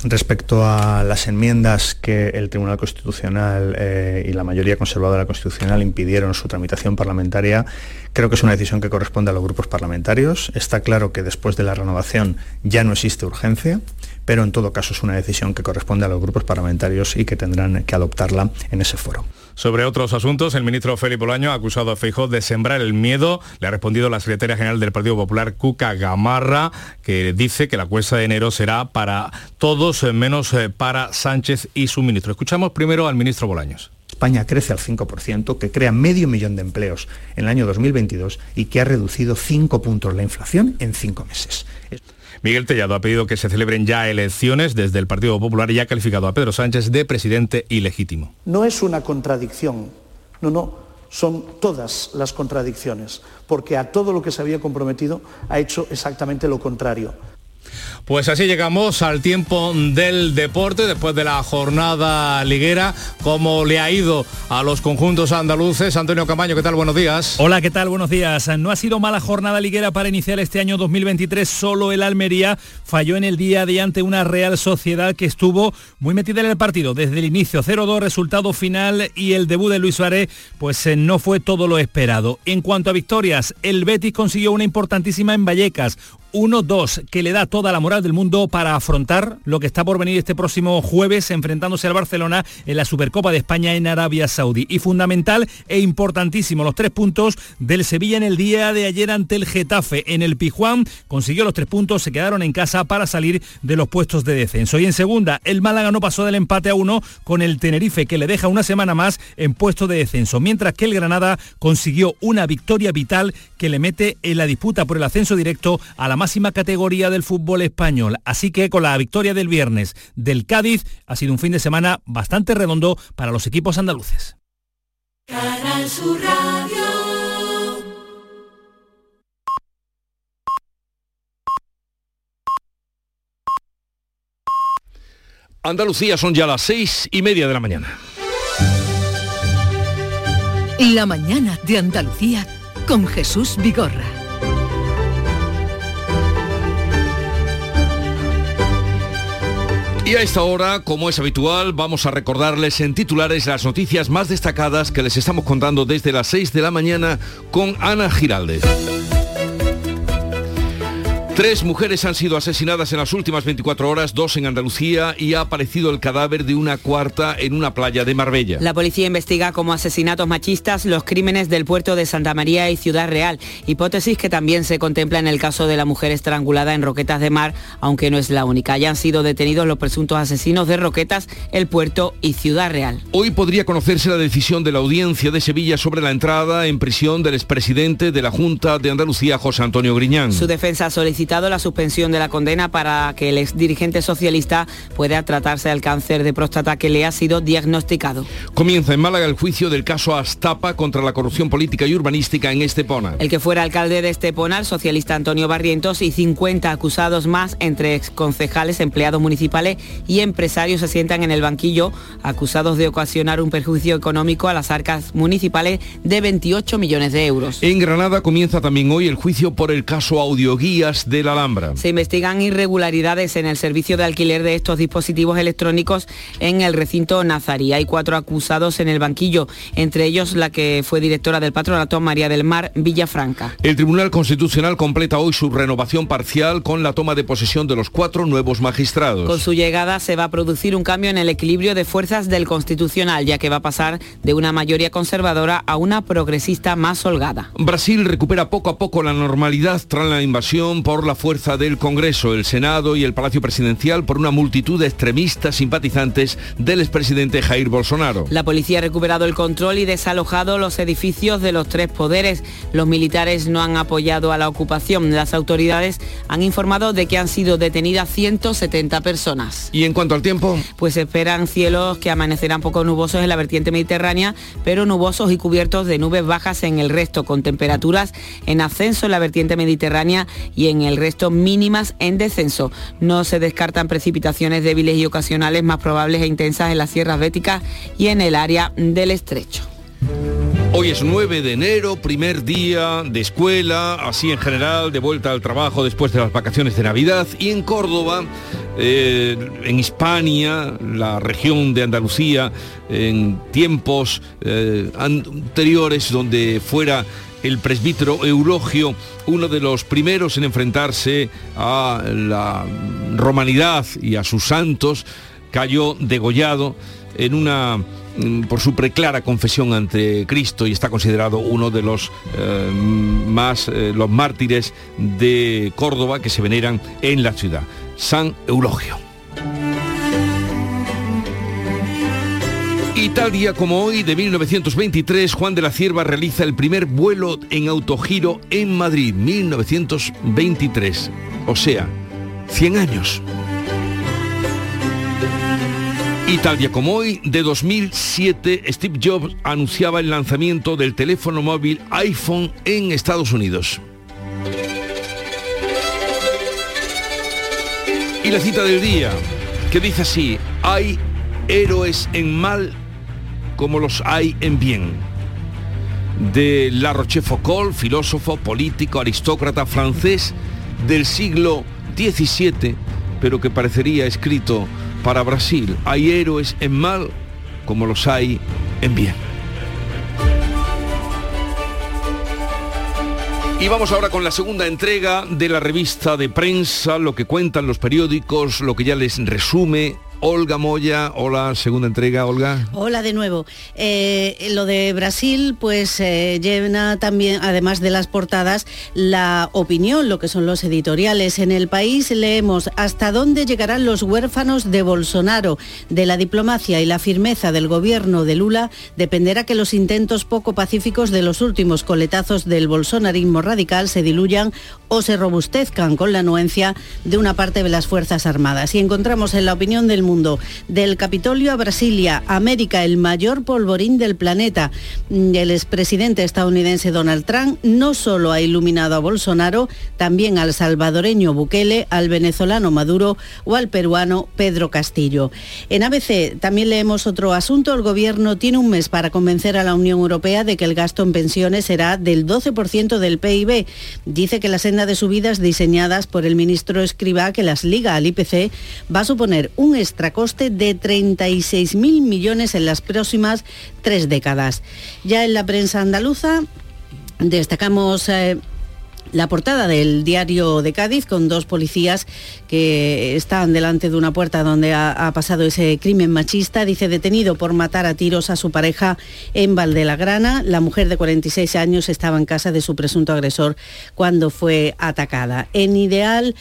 Respecto a las enmiendas que el Tribunal Constitucional eh, y la mayoría conservadora constitucional impidieron su tramitación parlamentaria, creo que es una decisión que corresponde a los grupos parlamentarios. Está claro que después de la renovación ya no existe urgencia pero en todo caso es una decisión que corresponde a los grupos parlamentarios y que tendrán que adoptarla en ese foro. Sobre otros asuntos, el ministro Felipe Olaño ha acusado a Feijó de sembrar el miedo. Le ha respondido la secretaria general del Partido Popular, Cuca Gamarra, que dice que la cuesta de enero será para todos menos eh, para Sánchez y su ministro. Escuchamos primero al ministro Bolaños. España crece al 5%, que crea medio millón de empleos en el año 2022 y que ha reducido 5 puntos la inflación en 5 meses. Miguel Tellado ha pedido que se celebren ya elecciones desde el Partido Popular y ha calificado a Pedro Sánchez de presidente ilegítimo. No es una contradicción No, no, son todas las contradicciones, porque a todo lo que se había comprometido ha hecho exactamente lo contrario. Pues así llegamos al tiempo del deporte después de la jornada liguera. ¿Cómo le ha ido a los conjuntos andaluces? Antonio Camaño, ¿qué tal? Buenos días. Hola, ¿qué tal? Buenos días. No ha sido mala jornada liguera para iniciar este año 2023. Solo el Almería falló en el día de ante una Real Sociedad que estuvo muy metida en el partido desde el inicio. 0-2 resultado final y el debut de Luis Suárez pues eh, no fue todo lo esperado. En cuanto a victorias, el Betis consiguió una importantísima en Vallecas. 1-2 que le da toda la moral del mundo para afrontar lo que está por venir este próximo jueves enfrentándose al Barcelona en la Supercopa de España en Arabia Saudí. Y fundamental e importantísimo los tres puntos del Sevilla en el día de ayer ante el Getafe. En el Pijuán consiguió los tres puntos, se quedaron en casa para salir de los puestos de descenso. Y en segunda, el Málaga no pasó del empate a uno con el Tenerife que le deja una semana más en puesto de descenso, mientras que el Granada consiguió una victoria vital que le mete en la disputa por el ascenso directo a la máxima categoría del fútbol español. Así que con la victoria del viernes del Cádiz ha sido un fin de semana bastante redondo para los equipos andaluces. Canal Sur Radio. Andalucía son ya las seis y media de la mañana. La mañana de Andalucía con Jesús Vigorra. Y a esta hora, como es habitual, vamos a recordarles en titulares las noticias más destacadas que les estamos contando desde las 6 de la mañana con Ana Giraldez. Tres mujeres han sido asesinadas en las últimas 24 horas, dos en Andalucía y ha aparecido el cadáver de una cuarta en una playa de Marbella. La policía investiga como asesinatos machistas los crímenes del puerto de Santa María y Ciudad Real, hipótesis que también se contempla en el caso de la mujer estrangulada en Roquetas de Mar, aunque no es la única. Ya han sido detenidos los presuntos asesinos de Roquetas, el puerto y Ciudad Real. Hoy podría conocerse la decisión de la audiencia de Sevilla sobre la entrada en prisión del expresidente de la Junta de Andalucía, José Antonio Griñán. Su defensa la suspensión de la condena para que el ex dirigente socialista pueda tratarse del cáncer de próstata que le ha sido diagnosticado. Comienza en Málaga el juicio del caso Astapa contra la corrupción política y urbanística en Estepona. El que fuera alcalde de Estepona, el socialista Antonio Barrientos, y 50 acusados más entre concejales, empleados municipales y empresarios se sientan en el banquillo acusados de ocasionar un perjuicio económico a las arcas municipales de 28 millones de euros. En Granada comienza también hoy el juicio por el caso audioguías de la Alhambra. Se investigan irregularidades en el servicio de alquiler de estos dispositivos electrónicos en el recinto Nazarí. Hay cuatro acusados en el banquillo, entre ellos la que fue directora del patronato María del Mar Villafranca. El Tribunal Constitucional completa hoy su renovación parcial con la toma de posesión de los cuatro nuevos magistrados. Con su llegada se va a producir un cambio en el equilibrio de fuerzas del Constitucional, ya que va a pasar de una mayoría conservadora a una progresista más holgada. Brasil recupera poco a poco la normalidad tras la invasión por la fuerza del Congreso, el Senado y el Palacio Presidencial por una multitud de extremistas simpatizantes del expresidente Jair Bolsonaro. La policía ha recuperado el control y desalojado los edificios de los tres poderes. Los militares no han apoyado a la ocupación. Las autoridades han informado de que han sido detenidas 170 personas. ¿Y en cuanto al tiempo? Pues esperan cielos que amanecerán poco nubosos en la vertiente mediterránea, pero nubosos y cubiertos de nubes bajas en el resto, con temperaturas en ascenso en la vertiente mediterránea y en el resto mínimas en descenso. No se descartan precipitaciones débiles y ocasionales más probables e intensas en las sierras béticas y en el área del estrecho. Hoy es 9 de enero, primer día de escuela, así en general, de vuelta al trabajo después de las vacaciones de Navidad. Y en Córdoba, eh, en Hispania, la región de Andalucía, en tiempos eh, anteriores donde fuera el presbítero Eulogio, uno de los primeros en enfrentarse a la romanidad y a sus santos, cayó degollado en una mm, por su preclara confesión ante Cristo y está considerado uno de los eh, más eh, los mártires de Córdoba que se veneran en la ciudad, San Eulogio. Y tal día como hoy, de 1923, Juan de la Cierva realiza el primer vuelo en autogiro en Madrid, 1923. O sea, 100 años. Y tal día como hoy, de 2007, Steve Jobs anunciaba el lanzamiento del teléfono móvil iPhone en Estados Unidos. Y la cita del día, que dice así, hay héroes en mal como los hay en bien. De La Rochefoucauld, filósofo, político, aristócrata francés del siglo XVII, pero que parecería escrito para Brasil. Hay héroes en mal como los hay en bien. Y vamos ahora con la segunda entrega de la revista de prensa, lo que cuentan los periódicos, lo que ya les resume Olga Moya. Hola, segunda entrega, Olga. Hola de nuevo. Eh, lo de Brasil, pues eh, llena también, además de las portadas, la opinión, lo que son los editoriales. En el país leemos hasta dónde llegarán los huérfanos de Bolsonaro. De la diplomacia y la firmeza del gobierno de Lula dependerá que los intentos poco pacíficos de los últimos coletazos del bolsonarismo radical se diluyan o se robustezcan con la anuencia de una parte de las Fuerzas Armadas. Y encontramos en la opinión del mundo del Capitolio a Brasilia, América, el mayor polvorín del planeta. El expresidente estadounidense Donald Trump no solo ha iluminado a Bolsonaro, también al salvadoreño Bukele, al venezolano Maduro o al peruano Pedro Castillo. En ABC también leemos otro asunto. El gobierno tiene un mes para convencer a la Unión Europea de que el gasto en pensiones será del 12% del PIB. Dice que la senda de subidas diseñadas por el ministro Escriba, que las liga al IPC, va a suponer un extra coste de 36.000 millones en las próximas tres décadas. Ya en la prensa andaluza destacamos... Eh, la portada del diario de Cádiz con dos policías que están delante de una puerta donde ha, pasado ese crimen machista. Dice detenido por matar a tiros a su pareja en Valdelagrana. La mujer de 46 años estaba en casa de su presunto agresor cuando fue atacada. En Ideal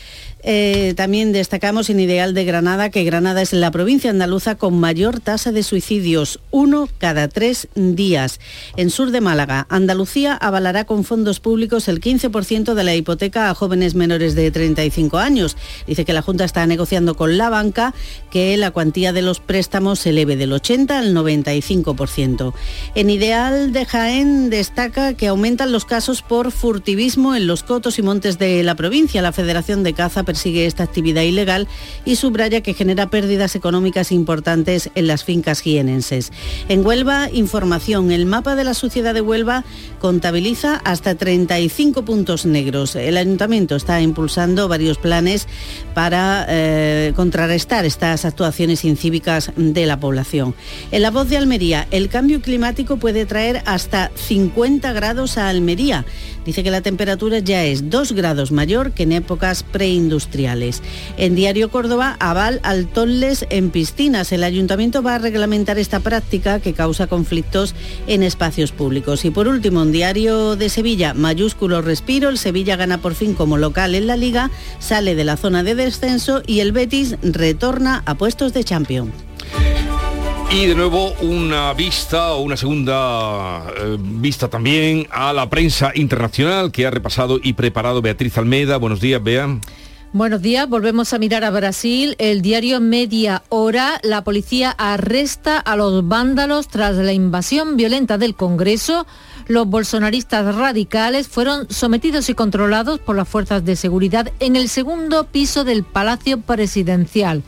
eh, también destacamos en Ideal de Granada que Granada es la provincia andaluza con mayor tasa de suicidios, uno cada tres días. En sur de Málaga, Andalucía avalará con fondos públicos el 15% de la hipoteca a jóvenes menores de 35 años. Dice que la Junta está negociando con la banca que la cuantía de los préstamos se eleve del 80 al 95%. En Ideal de Jaén destaca que aumentan los casos por furtivismo en los cotos y montes de la provincia. La Federación de Caza persigue esta actividad ilegal y subraya que genera pérdidas económicas importantes en las fincas jienenses. En Huelva, información. El mapa de la sociedad de Huelva contabiliza hasta 35 puntos negros. El ayuntamiento está impulsando varios planes para eh, contrarrestar estas actuaciones incívicas de la población. En la voz de Almería, el cambio climático puede traer hasta 50 grados a Almería. Dice que la temperatura ya es 2 grados mayor que en épocas preindustriales. En Diario Córdoba, aval al tonles en piscinas. El ayuntamiento va a reglamentar esta práctica que causa conflictos en espacios públicos. Y por último, en Diario de Sevilla, mayúsculo respiro, el Sevilla gana por fin como local en la liga, sale de la zona de descenso y el Betis retorna a puestos de champion. Y de nuevo una vista o una segunda eh, vista también a la prensa internacional que ha repasado y preparado Beatriz Almeida. Buenos días, Bea. Buenos días, volvemos a mirar a Brasil. El diario Media Hora, la policía arresta a los vándalos tras la invasión violenta del Congreso. Los bolsonaristas radicales fueron sometidos y controlados por las fuerzas de seguridad en el segundo piso del Palacio Presidencial.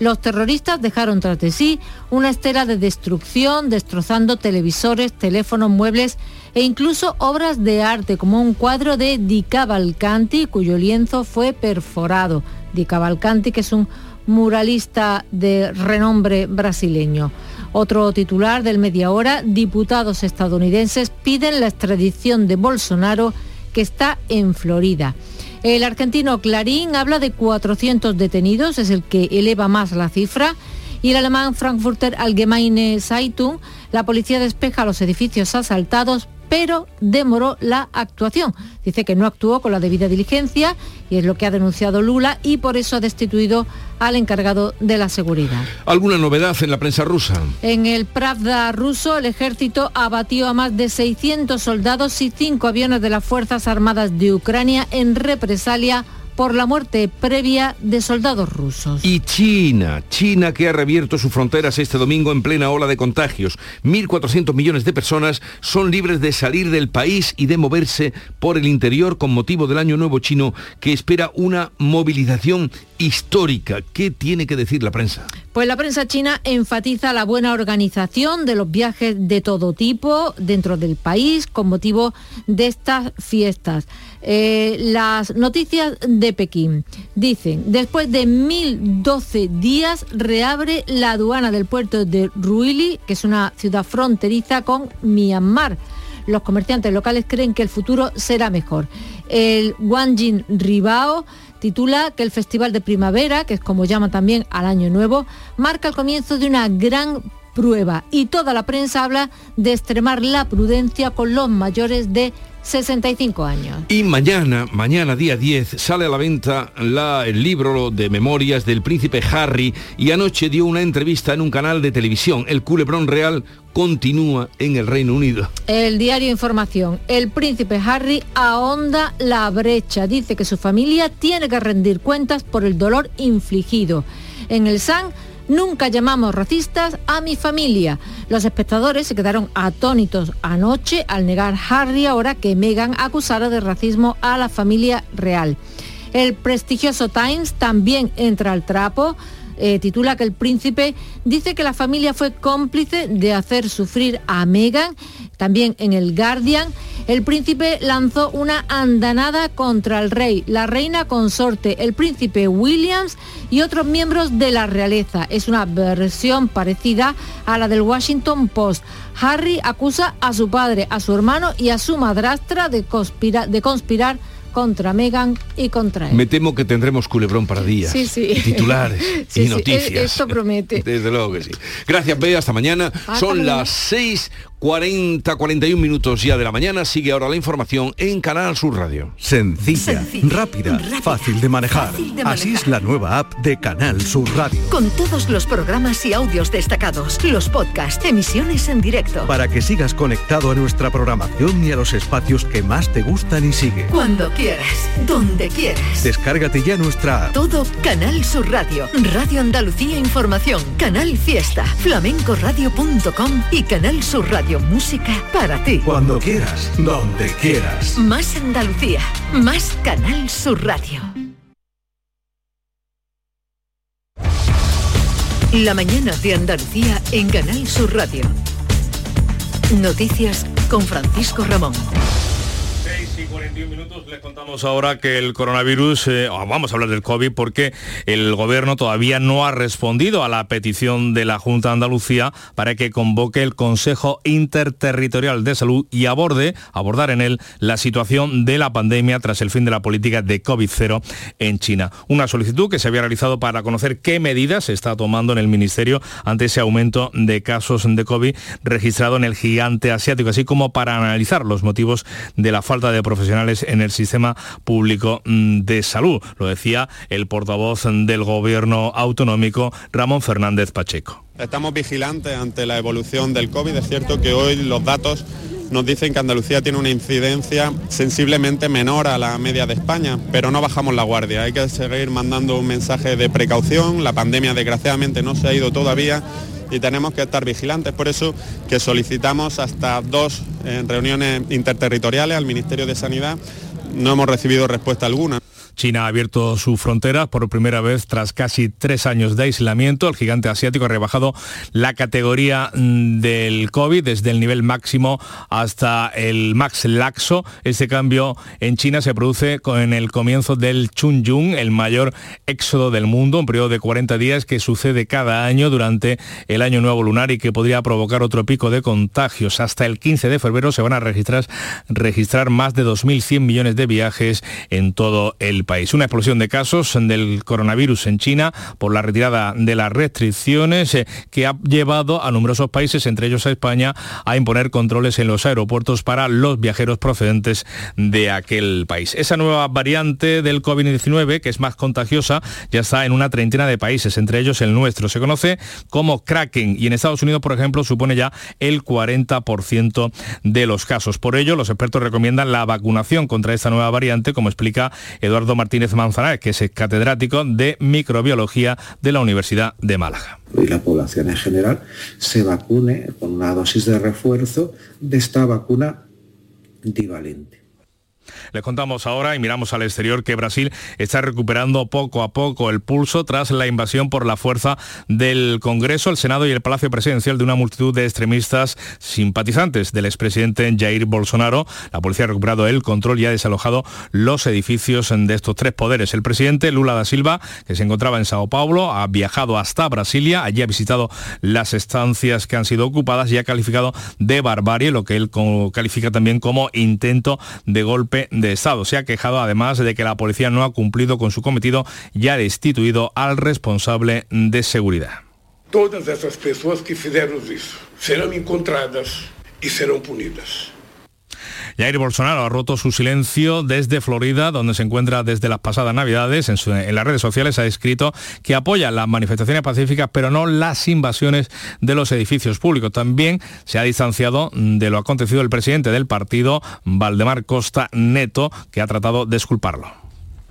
Los terroristas dejaron tras de sí una estela de destrucción, destrozando televisores, teléfonos, muebles e incluso obras de arte, como un cuadro de Di Cavalcanti, cuyo lienzo fue perforado. Di Cavalcanti, que es un muralista de renombre brasileño. Otro titular del Media Hora, diputados estadounidenses piden la extradición de Bolsonaro, que está en Florida. El argentino Clarín habla de 400 detenidos, es el que eleva más la cifra. Y el alemán Frankfurter Allgemeine Zeitung, la policía despeja los edificios asaltados, pero demoró la actuación. Dice que no actuó con la debida diligencia y es lo que ha denunciado Lula y por eso ha destituido al encargado de la seguridad. ¿Alguna novedad en la prensa rusa? En el Pravda ruso, el ejército abatió a más de 600 soldados y cinco aviones de las Fuerzas Armadas de Ucrania en represalia por la muerte previa de soldados rusos. Y China, China que ha reabierto sus fronteras este domingo en plena ola de contagios. 1.400 millones de personas son libres de salir del país y de moverse por el interior con motivo del Año Nuevo chino que espera una movilización histórica. ¿Qué tiene que decir la prensa? Pues la prensa china enfatiza la buena organización de los viajes de todo tipo dentro del país con motivo de estas fiestas. Eh, las noticias de Pekín dicen, después de 1012 días reabre la aduana del puerto de Ruili, que es una ciudad fronteriza con Myanmar. Los comerciantes locales creen que el futuro será mejor. El Wanjin Ribao titula que el Festival de Primavera, que es como llaman también al Año Nuevo, marca el comienzo de una gran prueba. Y toda la prensa habla de extremar la prudencia con los mayores de 65 años. Y mañana, mañana día 10, sale a la venta la- el libro de memorias del príncipe Harry y anoche dio una entrevista en un canal de televisión. El culebrón real continúa en el Reino Unido. El diario Información. El príncipe Harry ahonda la brecha. Dice que su familia tiene que rendir cuentas por el dolor infligido. En el Sun, nunca llamamos racistas a mi familia. Los espectadores se quedaron atónitos anoche al negar Harry ahora que Meghan acusara de racismo a la familia real. El prestigioso Times también entra al trapo. Eh, titula que el príncipe dice que la familia fue cómplice de hacer sufrir a Meghan. También en el Guardian, el príncipe lanzó una andanada contra el rey, la reina consorte, el príncipe Williams y otros miembros de la realeza. Es una versión parecida a la del Washington Post. Harry acusa a su padre, a su hermano y a su madrastra de, conspira- de conspirar contra Meghan y contra él. Me temo que tendremos culebrón para días. Sí, sí. Titulares Sí, [LAUGHS] y sí, noticias. e- Esto promete. [LAUGHS] Desde luego que sí. Gracias, Bea. Hasta mañana. Hasta Son mañana. las 6, 40, 41 minutos ya de la mañana. Sigue ahora la información en Canal Sur Radio. Sencilla, rápida, fácil de manejar. fácil de Así es la nueva app de Canal Sur Radio. Con todos los programas y audios destacados, los podcasts, emisiones en directo. Para que sigas conectado a nuestra programación y a los espacios que más te gustan y sigue. Cuando quieras, donde quieras. Descárgate ya nuestra app. Todo Canal Sur Radio, Radio Andalucía Información, Canal Fiesta, flamencoradio.com y Canal Sur Radio Música para ti. Cuando quieras, donde quieras. Más Andalucía, más Canal Sur Radio. La mañana de Andalucía en Canal Sur Radio. Noticias con Francisco Ramón. 6 y 41 minutos les contamos ahora que el coronavirus, eh, oh, vamos a hablar del COVID porque el gobierno todavía no ha respondido a la petición de la Junta de Andalucía para que convoque el Consejo Interterritorial de Salud y aborde, abordar en él la situación de la pandemia tras el fin de la política de COVID-0 en China. Una solicitud que se había realizado para conocer qué medidas se está tomando en el Ministerio ante ese aumento de casos de COVID registrado en el gigante asiático, así como para analizar los motivos de la falta de profesionales en el sistema público mm, de salud. Lo decía el portavoz del gobierno autonómico, Ramón Fernández Pacheco. Estamos vigilantes ante la evolución del COVID. Es cierto que hoy los datos nos dicen que Andalucía tiene una incidencia sensiblemente menor a la media de España, pero no bajamos la guardia. Hay que seguir mandando un mensaje de precaución. La pandemia desgraciadamente no se ha ido todavía y tenemos que estar vigilantes. Por eso que solicitamos hasta dos eh, reuniones interterritoriales al Ministerio de Sanidad. No hemos recibido respuesta alguna. China ha abierto sus fronteras por primera vez tras casi tres años de aislamiento. El gigante asiático ha rebajado la categoría mm, del COVID desde el nivel máximo hasta el max laxo. Este cambio en China se produce con el comienzo del Chunjung, el mayor éxodo del mundo, un periodo de 40 días que sucede cada año durante el año nuevo lunar y que podría provocar otro pico de contagios. Hasta el 15 de febrero se van a registrar, registrar más de 2.100 millones de viajes en todo el país. Una explosión de casos del coronavirus en China por la retirada de las restricciones eh, que ha llevado a numerosos países, entre ellos a España, a imponer controles en los aeropuertos para los viajeros procedentes de aquel país. Esa nueva variante del COVID-19, que es más contagiosa, ya está en una treintena de países, entre ellos el nuestro. Se conoce como Kraken y en Estados Unidos, por ejemplo, supone ya el 40% de los casos. Por ello, los expertos recomiendan la vacunación contra esta nueva variante, como explica Eduardo Martínez Manzanares, que es catedrático de microbiología de la Universidad de Málaga. Y la población en general se vacune con una dosis de refuerzo de esta vacuna divalente. Les contamos ahora y miramos al exterior que Brasil está recuperando poco a poco el pulso tras la invasión por la fuerza del Congreso, el Senado y el Palacio Presidencial de una multitud de extremistas simpatizantes del expresidente Jair Bolsonaro. La policía ha recuperado el control y ha desalojado los edificios de estos tres poderes. El presidente Lula da Silva, que se encontraba en Sao Paulo, ha viajado hasta Brasilia, allí ha visitado las estancias que han sido ocupadas y ha calificado de barbarie, lo que él califica también como intento de golpe de Estado. Se ha quejado además de que la policía no ha cumplido con su cometido y ha destituido al responsable de seguridad. Todas esas personas que hicieron eso serán encontradas y serán punidas. Jair Bolsonaro ha roto su silencio desde Florida, donde se encuentra desde las pasadas Navidades. En, las redes sociales ha escrito que apoya las manifestaciones pacíficas, pero no las invasiones de los edificios públicos. También se ha distanciado de lo acontecido el presidente del partido, Valdemar Costa Neto, que ha tratado de esculparlo.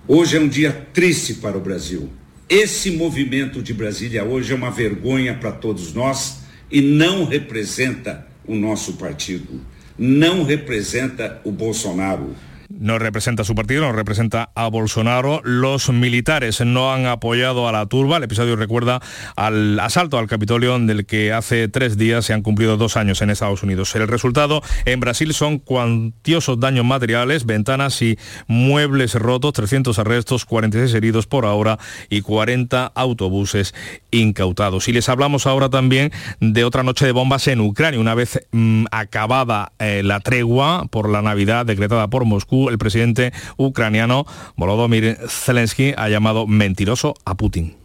Hoy es un día triste para Brasil. Ese movimiento de Brasilia hoy es una vergüenza para todos nosotros y no representa nuestro partido no representa o Bolsonaro. No representa a su partido, no representa a Bolsonaro. Los militares no han apoyado a la turba. El episodio recuerda al asalto al Capitolio del que hace tres días se han cumplido dos años en Estados Unidos. El resultado en Brasil son cuantiosos daños materiales, ventanas y muebles rotos, 300 arrestos, 46 heridos por ahora y 40 autobuses incautados. Y les hablamos ahora también de otra noche de bombas en Ucrania. Una vez mm, acabada eh, la tregua por la Navidad decretada por Moscú, el presidente ucraniano Volodymyr Zelensky ha llamado mentiroso a Putin.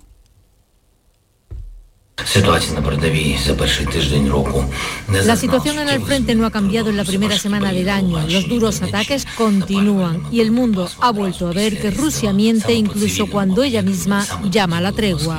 La situación en el frente no ha cambiado en la primera semana del año. Los duros ataques continúan y el mundo ha vuelto a ver que Rusia miente incluso cuando ella misma llama a la tregua.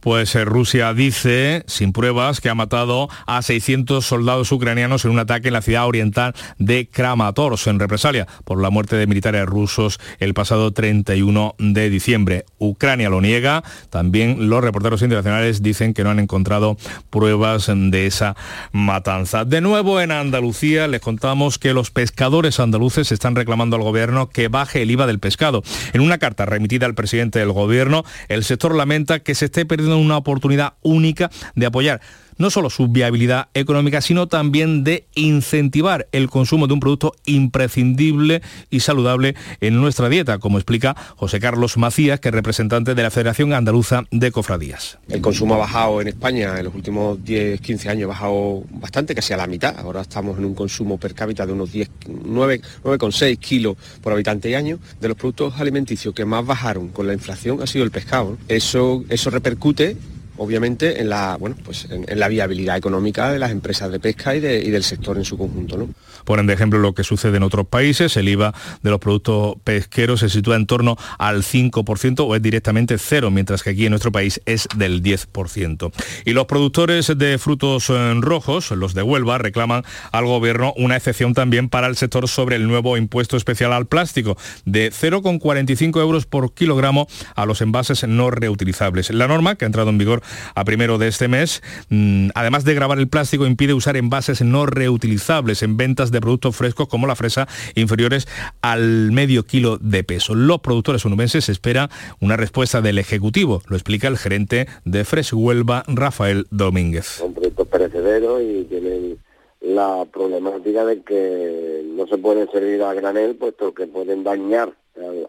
Pues eh, Rusia dice, sin pruebas, que ha matado a 600 soldados ucranianos en un ataque en la ciudad oriental de Kramatorsk, en represalia por la muerte de militares rusos el pasado 31 de diciembre. Ucrania lo niega, también los reporteros internacionales dicen que no han encontrado pruebas de esa matanza. De nuevo en Andalucía les contamos que los pescadores andaluces están reclamando al gobierno que baje el IVA del pescado. En una carta remitida al presidente del gobierno, el sector lamenta que se esté perdiendo una oportunidad única de apoyar no solo su viabilidad económica, sino también de incentivar el consumo de un producto imprescindible y saludable en nuestra dieta, como explica José Carlos Macías, que es representante de la Federación Andaluza de Cofradías. El consumo ha bajado en España en los últimos 10, 15 años, ha bajado bastante, casi a la mitad. Ahora estamos en un consumo per cápita de unos 10, 9,6 kilos por habitante y año. De los productos alimenticios que más bajaron con la inflación ha sido el pescado. Eso, eso repercute obviamente en la, bueno, pues en, la viabilidad económica de las empresas de pesca y, del sector en su conjunto. ¿no? Ponen de ejemplo lo que sucede en otros países, el IVA de los productos pesqueros se sitúa en torno al 5% o es directamente cero, mientras que aquí en nuestro país es del 10%. Y los productores de frutos eh, rojos, los de Huelva, reclaman al gobierno una excepción también para el sector sobre el nuevo impuesto especial al plástico, de 0,45 euros por kilogramo a los envases no reutilizables. La norma, que ha entrado en vigor a primero de este mes. Mm, además de grabar el plástico, impide usar envases no reutilizables en ventas de productos frescos como la fresa inferiores al medio kilo de peso. Los productores onubenses esperan una respuesta del Ejecutivo, lo explica el gerente de Fresh Huelva, Rafael Domínguez. Son productos perecederos y tienen la problemática de que no se pueden servir a granel puesto que pueden dañar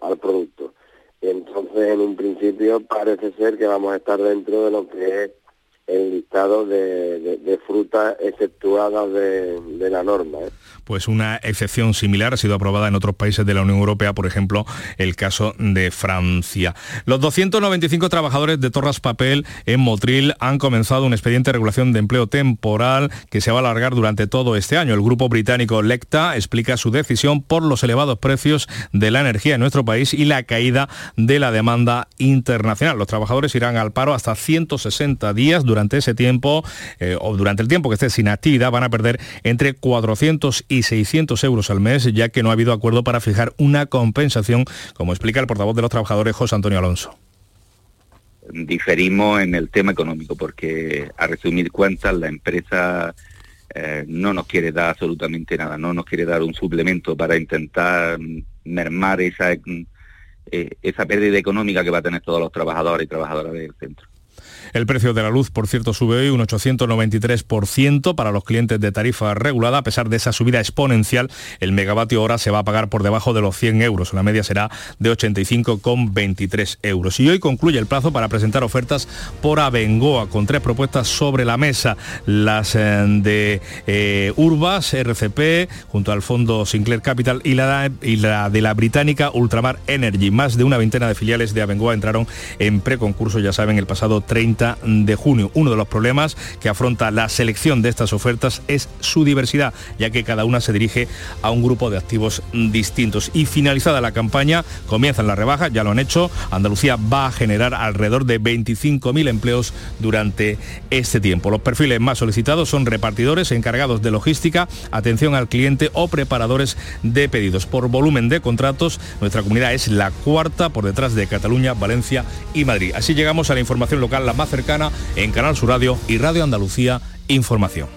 al producto. Entonces, en un principio parece ser que vamos a estar dentro de lo que es el listado de, frutas exceptuadas de, la norma. ¿eh? Pues una excepción similar ha sido aprobada en otros países de la Unión Europea, por ejemplo, el caso de Francia. Los 295 trabajadores de Torras Papel en Motril han comenzado un expediente de regulación de empleo temporal que se va a alargar durante todo este año. El grupo británico Lecta explica su decisión por los elevados precios de la energía en nuestro país y la caída de la demanda internacional. Los trabajadores irán al paro hasta 160 días durante ese tiempo eh, o durante el tiempo que esté sin actividad van a perder entre 400 y y 600 euros al mes, ya que no ha habido acuerdo para fijar una compensación, como explica el portavoz de los trabajadores José Antonio Alonso diferimos en el tema económico, porque a resumir cuentas la empresa eh, no nos quiere dar absolutamente nada, no nos quiere dar un suplemento para intentar mermar esa, eh, esa pérdida económica que va a tener todos los trabajadores y trabajadoras del centro. El precio de la luz, por cierto, sube hoy un 893% para los clientes de tarifa regulada. A pesar de esa subida exponencial, el megavatio hora se va a pagar por debajo de los 100 euros. La media será de 85,23 euros. Y hoy concluye el plazo para presentar ofertas por Abengoa, con tres propuestas sobre la mesa. Las eh, de eh, Urbas, RCP, junto al fondo Sinclair Capital y la, y la de la británica Ultramar Energy. Más de una veintena de filiales de Abengoa entraron en preconcurso, ya saben, el pasado 30 de junio. Uno de los problemas que afronta la selección de estas ofertas es su diversidad, ya que cada una se dirige a un grupo de activos distintos. Y finalizada la campaña, comienzan las rebajas, ya lo han hecho. Andalucía va a generar alrededor de 25.000 empleos durante este tiempo. Los perfiles más solicitados son repartidores, encargados de logística, atención al cliente o preparadores de pedidos. Por volumen de contratos, nuestra comunidad es la cuarta por detrás de Cataluña, Valencia y Madrid. Así llegamos a la información local la más cercana en Canal Sur Radio y Radio Andalucía Información.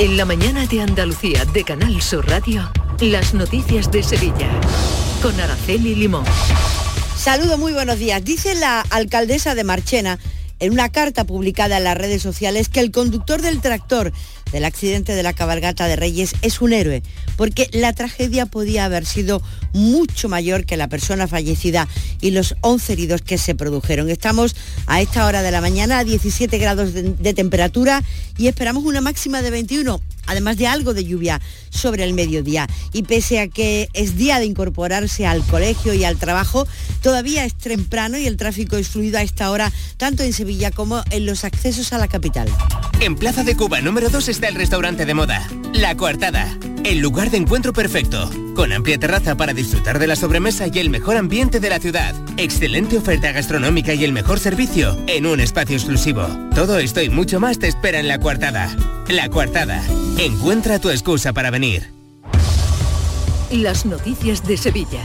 En la mañana de Andalucía de Canal Sur Radio, las noticias de Sevilla con Araceli Limón. Saludo, muy buenos días. Dice la alcaldesa de Marchena en una carta publicada en las redes sociales que el conductor del tractor del accidente de la cabalgata de Reyes es un héroe, porque la tragedia podía haber sido mucho mayor que la persona fallecida y los 11 heridos que se produjeron. Estamos a esta hora de la mañana a 17 grados de, de temperatura y esperamos una máxima de 21 además de algo de lluvia sobre el mediodía. Y pese a que es día de incorporarse al colegio y al trabajo, todavía es temprano y el tráfico es fluido a esta hora, tanto en Sevilla como en los accesos a la capital. En Plaza de Cuba número 2 está el restaurante de moda, La Coartada, el lugar de encuentro perfecto, con amplia terraza para disfrutar de la sobremesa y el mejor ambiente de la ciudad. Excelente oferta gastronómica y el mejor servicio en un espacio exclusivo. Todo esto y mucho más te espera en La Coartada. La Coartada. Encuentra tu excusa para venir. Las noticias de Sevilla.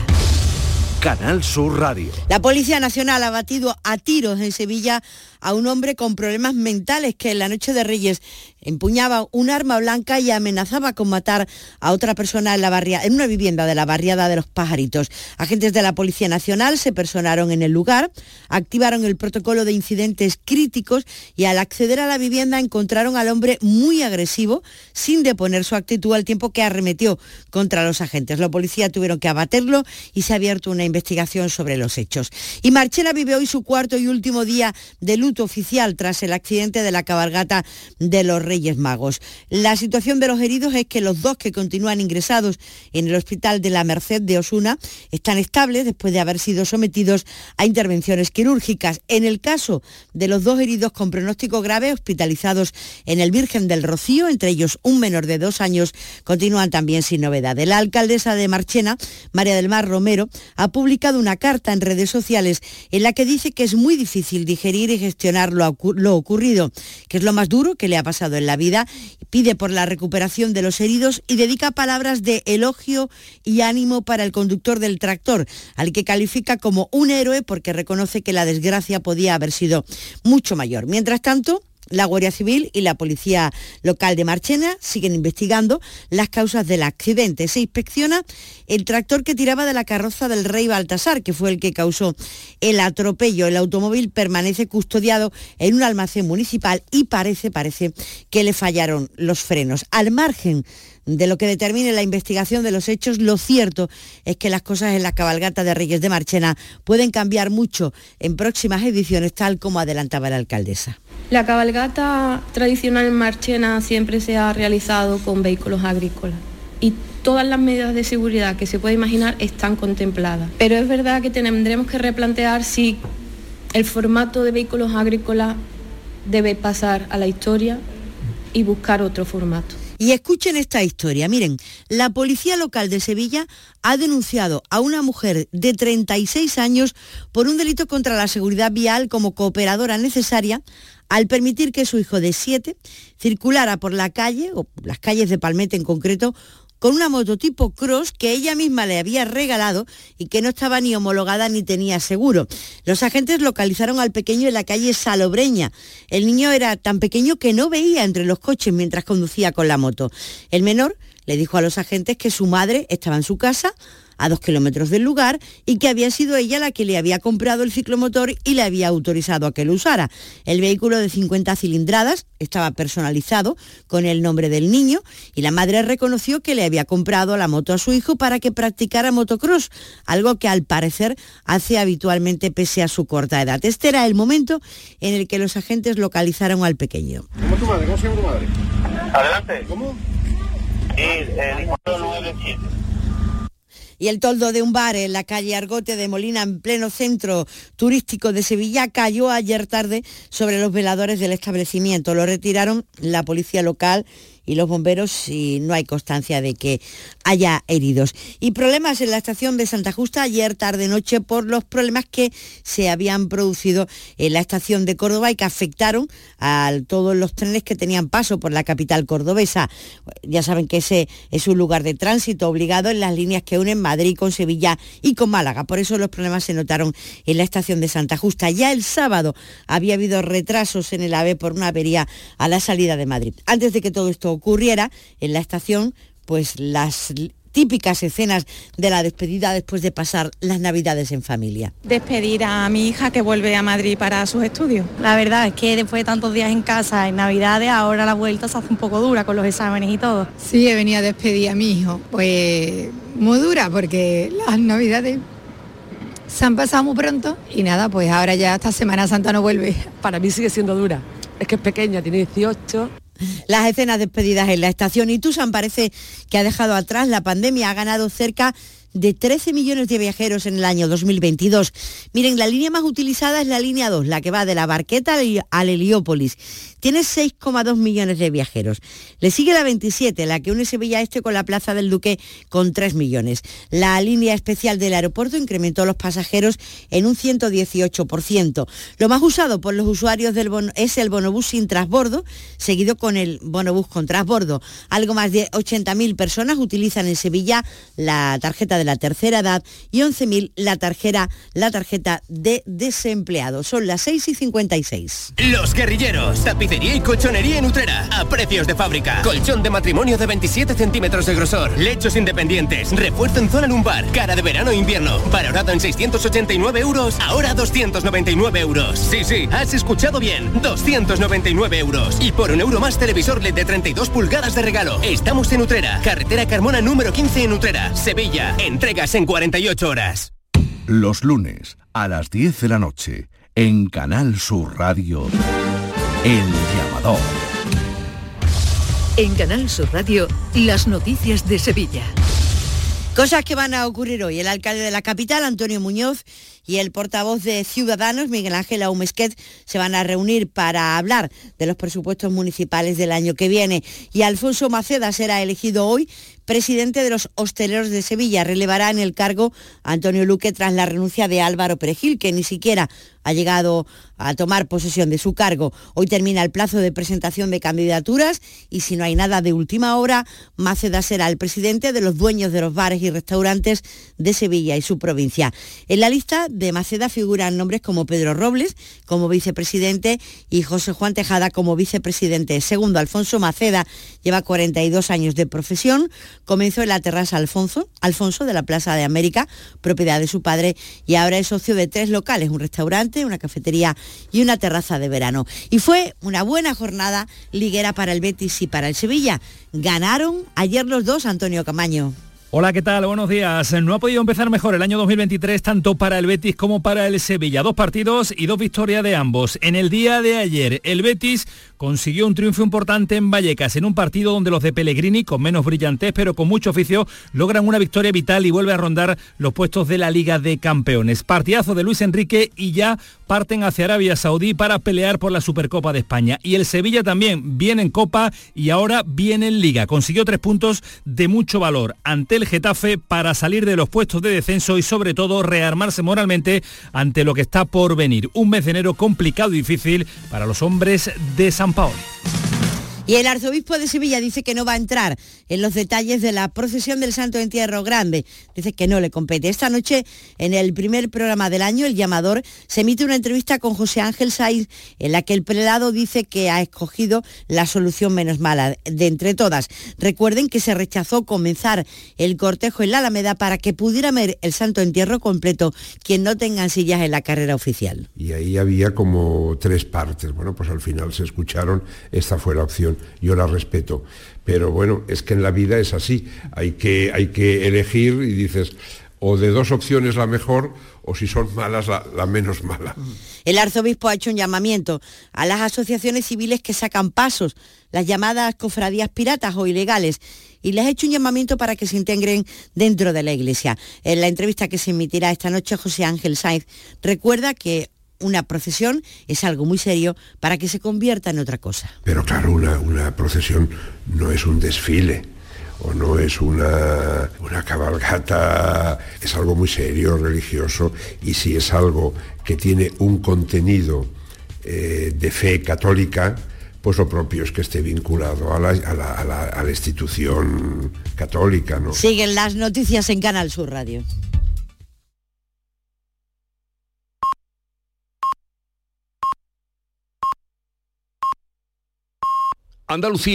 Canal Sur Radio. La Policía Nacional ha batido a tiros en Sevilla a un hombre con problemas mentales que en la noche de Reyes empuñaba un arma blanca y amenazaba con matar a otra persona en, la barria, en una vivienda de la barriada de los pajaritos. Agentes de la Policía Nacional se personaron en el lugar, activaron el protocolo de incidentes críticos y al acceder a la vivienda encontraron al hombre muy agresivo, sin deponer su actitud al tiempo que arremetió contra los agentes. La policía tuvieron que abaterlo y se ha abierto una investigación sobre los hechos. Y Marchena vive hoy su cuarto y último día de oficial tras el accidente de la cabalgata de los Reyes Magos. La situación de los heridos es que los dos que continúan ingresados en el hospital de la Merced de Osuna están estables después de haber sido sometidos a intervenciones quirúrgicas. En el caso de los dos heridos con pronóstico grave hospitalizados en el Virgen del Rocío, entre ellos un menor de dos años, continúan también sin novedad. La alcaldesa de Marchena, María del Mar Romero, ha publicado una carta en redes sociales en la que dice que es muy difícil digerir y gestionar lo, ocurrido, que es lo más duro que le ha pasado en la vida, pide por la recuperación de los heridos y dedica palabras de elogio y ánimo para el conductor del tractor, al que califica como un héroe porque reconoce que la desgracia podía haber sido mucho mayor. Mientras tanto, la Guardia Civil y la Policía Local de Marchena siguen investigando las causas del accidente. Se inspecciona el tractor que tiraba de la carroza del rey Baltasar, que fue el que causó el atropello. El automóvil permanece custodiado en un almacén municipal y parece, parece que le fallaron los frenos. Al margen de lo que determine la investigación de los hechos, lo cierto es que las cosas en la cabalgata de Reyes de Marchena pueden cambiar mucho en próximas ediciones, tal como adelantaba la alcaldesa. La cabalgata tradicional en Marchena siempre se ha realizado con vehículos agrícolas y todas las medidas de seguridad que se puede imaginar están contempladas. Pero es verdad que tendremos que replantear si el formato de vehículos agrícolas debe pasar a la historia y buscar otro formato. Y escuchen esta historia. Miren, la policía local de Sevilla ha denunciado a una mujer de 36 años por un delito contra la seguridad vial como cooperadora necesaria al permitir que su hijo de 7 circulara por la calle, o las calles de Palmete en concreto, con una moto tipo cross que ella misma le había regalado y que no estaba ni homologada ni tenía seguro. Los agentes localizaron al pequeño en la calle Salobreña. El niño era tan pequeño que no veía entre los coches mientras conducía con la moto. El menor le dijo a los agentes que su madre estaba en su casa a dos kilómetros del lugar y que había sido ella la que le había comprado el ciclomotor y le había autorizado a que lo usara. El vehículo de 50 cilindradas estaba personalizado con el nombre del niño y la madre reconoció que le había comprado la moto a su hijo para que practicara motocross, algo que al parecer hace habitualmente pese a su corta edad. Este era el momento en el que los agentes localizaron al pequeño. ¿Cómo tu madre? ¿Cómo se llama tu madre? Adelante. ¿Cómo? Sí, el hijo 97. Y el toldo de un bar en la calle Argote de Molina, en pleno centro turístico de Sevilla, cayó ayer tarde sobre los veladores del establecimiento. Lo retiraron la policía local y los bomberos y no hay constancia de que haya heridos. Y problemas en la estación de Santa Justa ayer tarde-noche por los problemas que se habían producido en la estación de Córdoba y que afectaron a todos los trenes que tenían paso por la capital cordobesa. Ya saben que ese es un lugar de tránsito obligado en las líneas que unen Madrid con Sevilla y con Málaga. Por eso los problemas se notaron en la estación de Santa Justa. Ya el sábado había habido retrasos en el AVE por una avería a la salida de Madrid. Antes de que todo esto ocurriera en la estación, pues las típicas escenas de la despedida después de pasar las navidades en familia. Despedir a mi hija que vuelve a Madrid para sus estudios. La verdad es que después de tantos días en casa, en navidades, ahora la vuelta se hace un poco dura con los exámenes y todo. Sí, he venido a despedir a mi hijo. Pues muy dura porque las navidades se han pasado muy pronto y nada, pues ahora ya esta Semana Santa no vuelve. Para mí sigue siendo dura. Es que es pequeña, tiene 18 las escenas despedidas en la estación. Y parece que ha dejado atrás la pandemia, ha ganado cerca de 13 millones de viajeros en el año 2022. Miren, la línea más utilizada es la línea 2, la que va de la Barqueta al Heliópolis. Tiene 6,2 millones de viajeros. Le sigue la 27, la que une Sevilla Este con la Plaza del Duque con 3 millones. La línea especial del aeropuerto incrementó los pasajeros en un 118%. Lo más usado por los usuarios es el bonobús sin transbordo, seguido con el bonobús con transbordo. Algo más de 80.000 personas utilizan en Sevilla la tarjeta de la tercera edad y 11.000 la tarjeta, la tarjeta de desempleado. Son las 6 y 56. Los guerrilleros, tapicería y colchonería en Utrera, a precios de fábrica. Colchón de matrimonio de 27 centímetros de grosor, lechos independientes, refuerzo en zona lumbar, cara de verano e invierno, valorado en 689 euros, ahora 299 euros. Sí, sí, has escuchado bien, 299 euros. Y por un euro más televisor LED de 32 pulgadas de regalo. Estamos en Utrera, carretera Carmona número 15 en Utrera, Sevilla. Entregas en 48 horas. Los lunes a las 10 de la noche en Canal Sur Radio. El llamador. En Canal Sur Radio, las noticias de Sevilla. Cosas que van a ocurrir hoy. El alcalde de la capital, Antonio Muñoz, y el portavoz de Ciudadanos, Miguel Ángel Aumesquet, se van a reunir para hablar de los presupuestos municipales del año que viene. Y Alfonso Maceda será elegido hoy presidente de los hosteleros de Sevilla. Relevará en el cargo a Antonio Luque tras la renuncia de Álvaro Perejil, que ni siquiera ha llegado a tomar posesión de su cargo. Hoy termina el plazo de presentación de candidaturas y si no hay nada de última hora, Maceda será el presidente de los dueños de los bares y restaurantes de Sevilla y su provincia. En la lista de Maceda figuran nombres como Pedro Robles como vicepresidente y José Juan Tejada como vicepresidente. Segundo, Alfonso Maceda lleva 42 años de profesión, comenzó en la terraza Alfonso, Alfonso de la Plaza de América, propiedad de su padre, y ahora es socio de tres locales, un restaurante, una cafetería y una terraza de verano. Y fue una buena jornada liguera para el Betis y para el Sevilla. Ganaron ayer los dos, Antonio Camaño. Hola, ¿qué tal? Buenos días. No ha podido empezar mejor el año 2023 tanto para el Betis como para el Sevilla. Dos partidos y dos victorias de ambos. En el día de ayer, el Betis consiguió un triunfo importante en Vallecas, en un partido donde los de Pellegrini, con menos brillantez pero con mucho oficio, logran una victoria vital y vuelve a rondar los puestos de la Liga de Campeones. Partidazo de Luis Enrique y ya parten hacia Arabia Saudí para pelear por la Supercopa de España. Y el Sevilla también viene en Copa y ahora viene en Liga. Consiguió tres puntos de mucho valor ante el Getafe para salir de los puestos de descenso y sobre todo rearmarse moralmente ante lo que está por venir. Un mes de enero complicado y difícil para los hombres de San 样暴力。Y el arzobispo de Sevilla dice que no va a entrar en los detalles de la procesión del Santo Entierro Grande. Dice que no le compete. Esta noche, en el primer programa del año, El Llamador, se emite una entrevista con José Ángel Saiz en la que el prelado dice que ha escogido la solución menos mala de entre todas. Recuerden que se rechazó comenzar el cortejo en la Alameda para que pudiera ver el Santo Entierro completo quien no tengan sillas en la carrera oficial. Y ahí había como tres partes. Bueno, pues al final se escucharon, esta fue la opción yo la respeto. Pero bueno, es que en la vida es así, hay que, hay que elegir y dices, o de dos opciones la mejor, o si son malas, la, la, menos mala. El arzobispo ha hecho un llamamiento a las asociaciones civiles que sacan pasos, las llamadas cofradías piratas o ilegales, y les ha hecho un llamamiento para que se integren dentro de la iglesia. En la entrevista que se emitirá esta noche, José Ángel Sainz recuerda que una procesión es algo muy serio para que se convierta en otra cosa. Pero claro, una, una procesión no es un desfile o no es una, una, cabalgata, es algo muy serio, religioso, y si es algo que tiene un contenido eh, de fe católica, pues lo propio es que esté vinculado a la, a la, a la, a la institución católica. ¿no? Siguen las noticias en Canal Sur Radio. Andalucía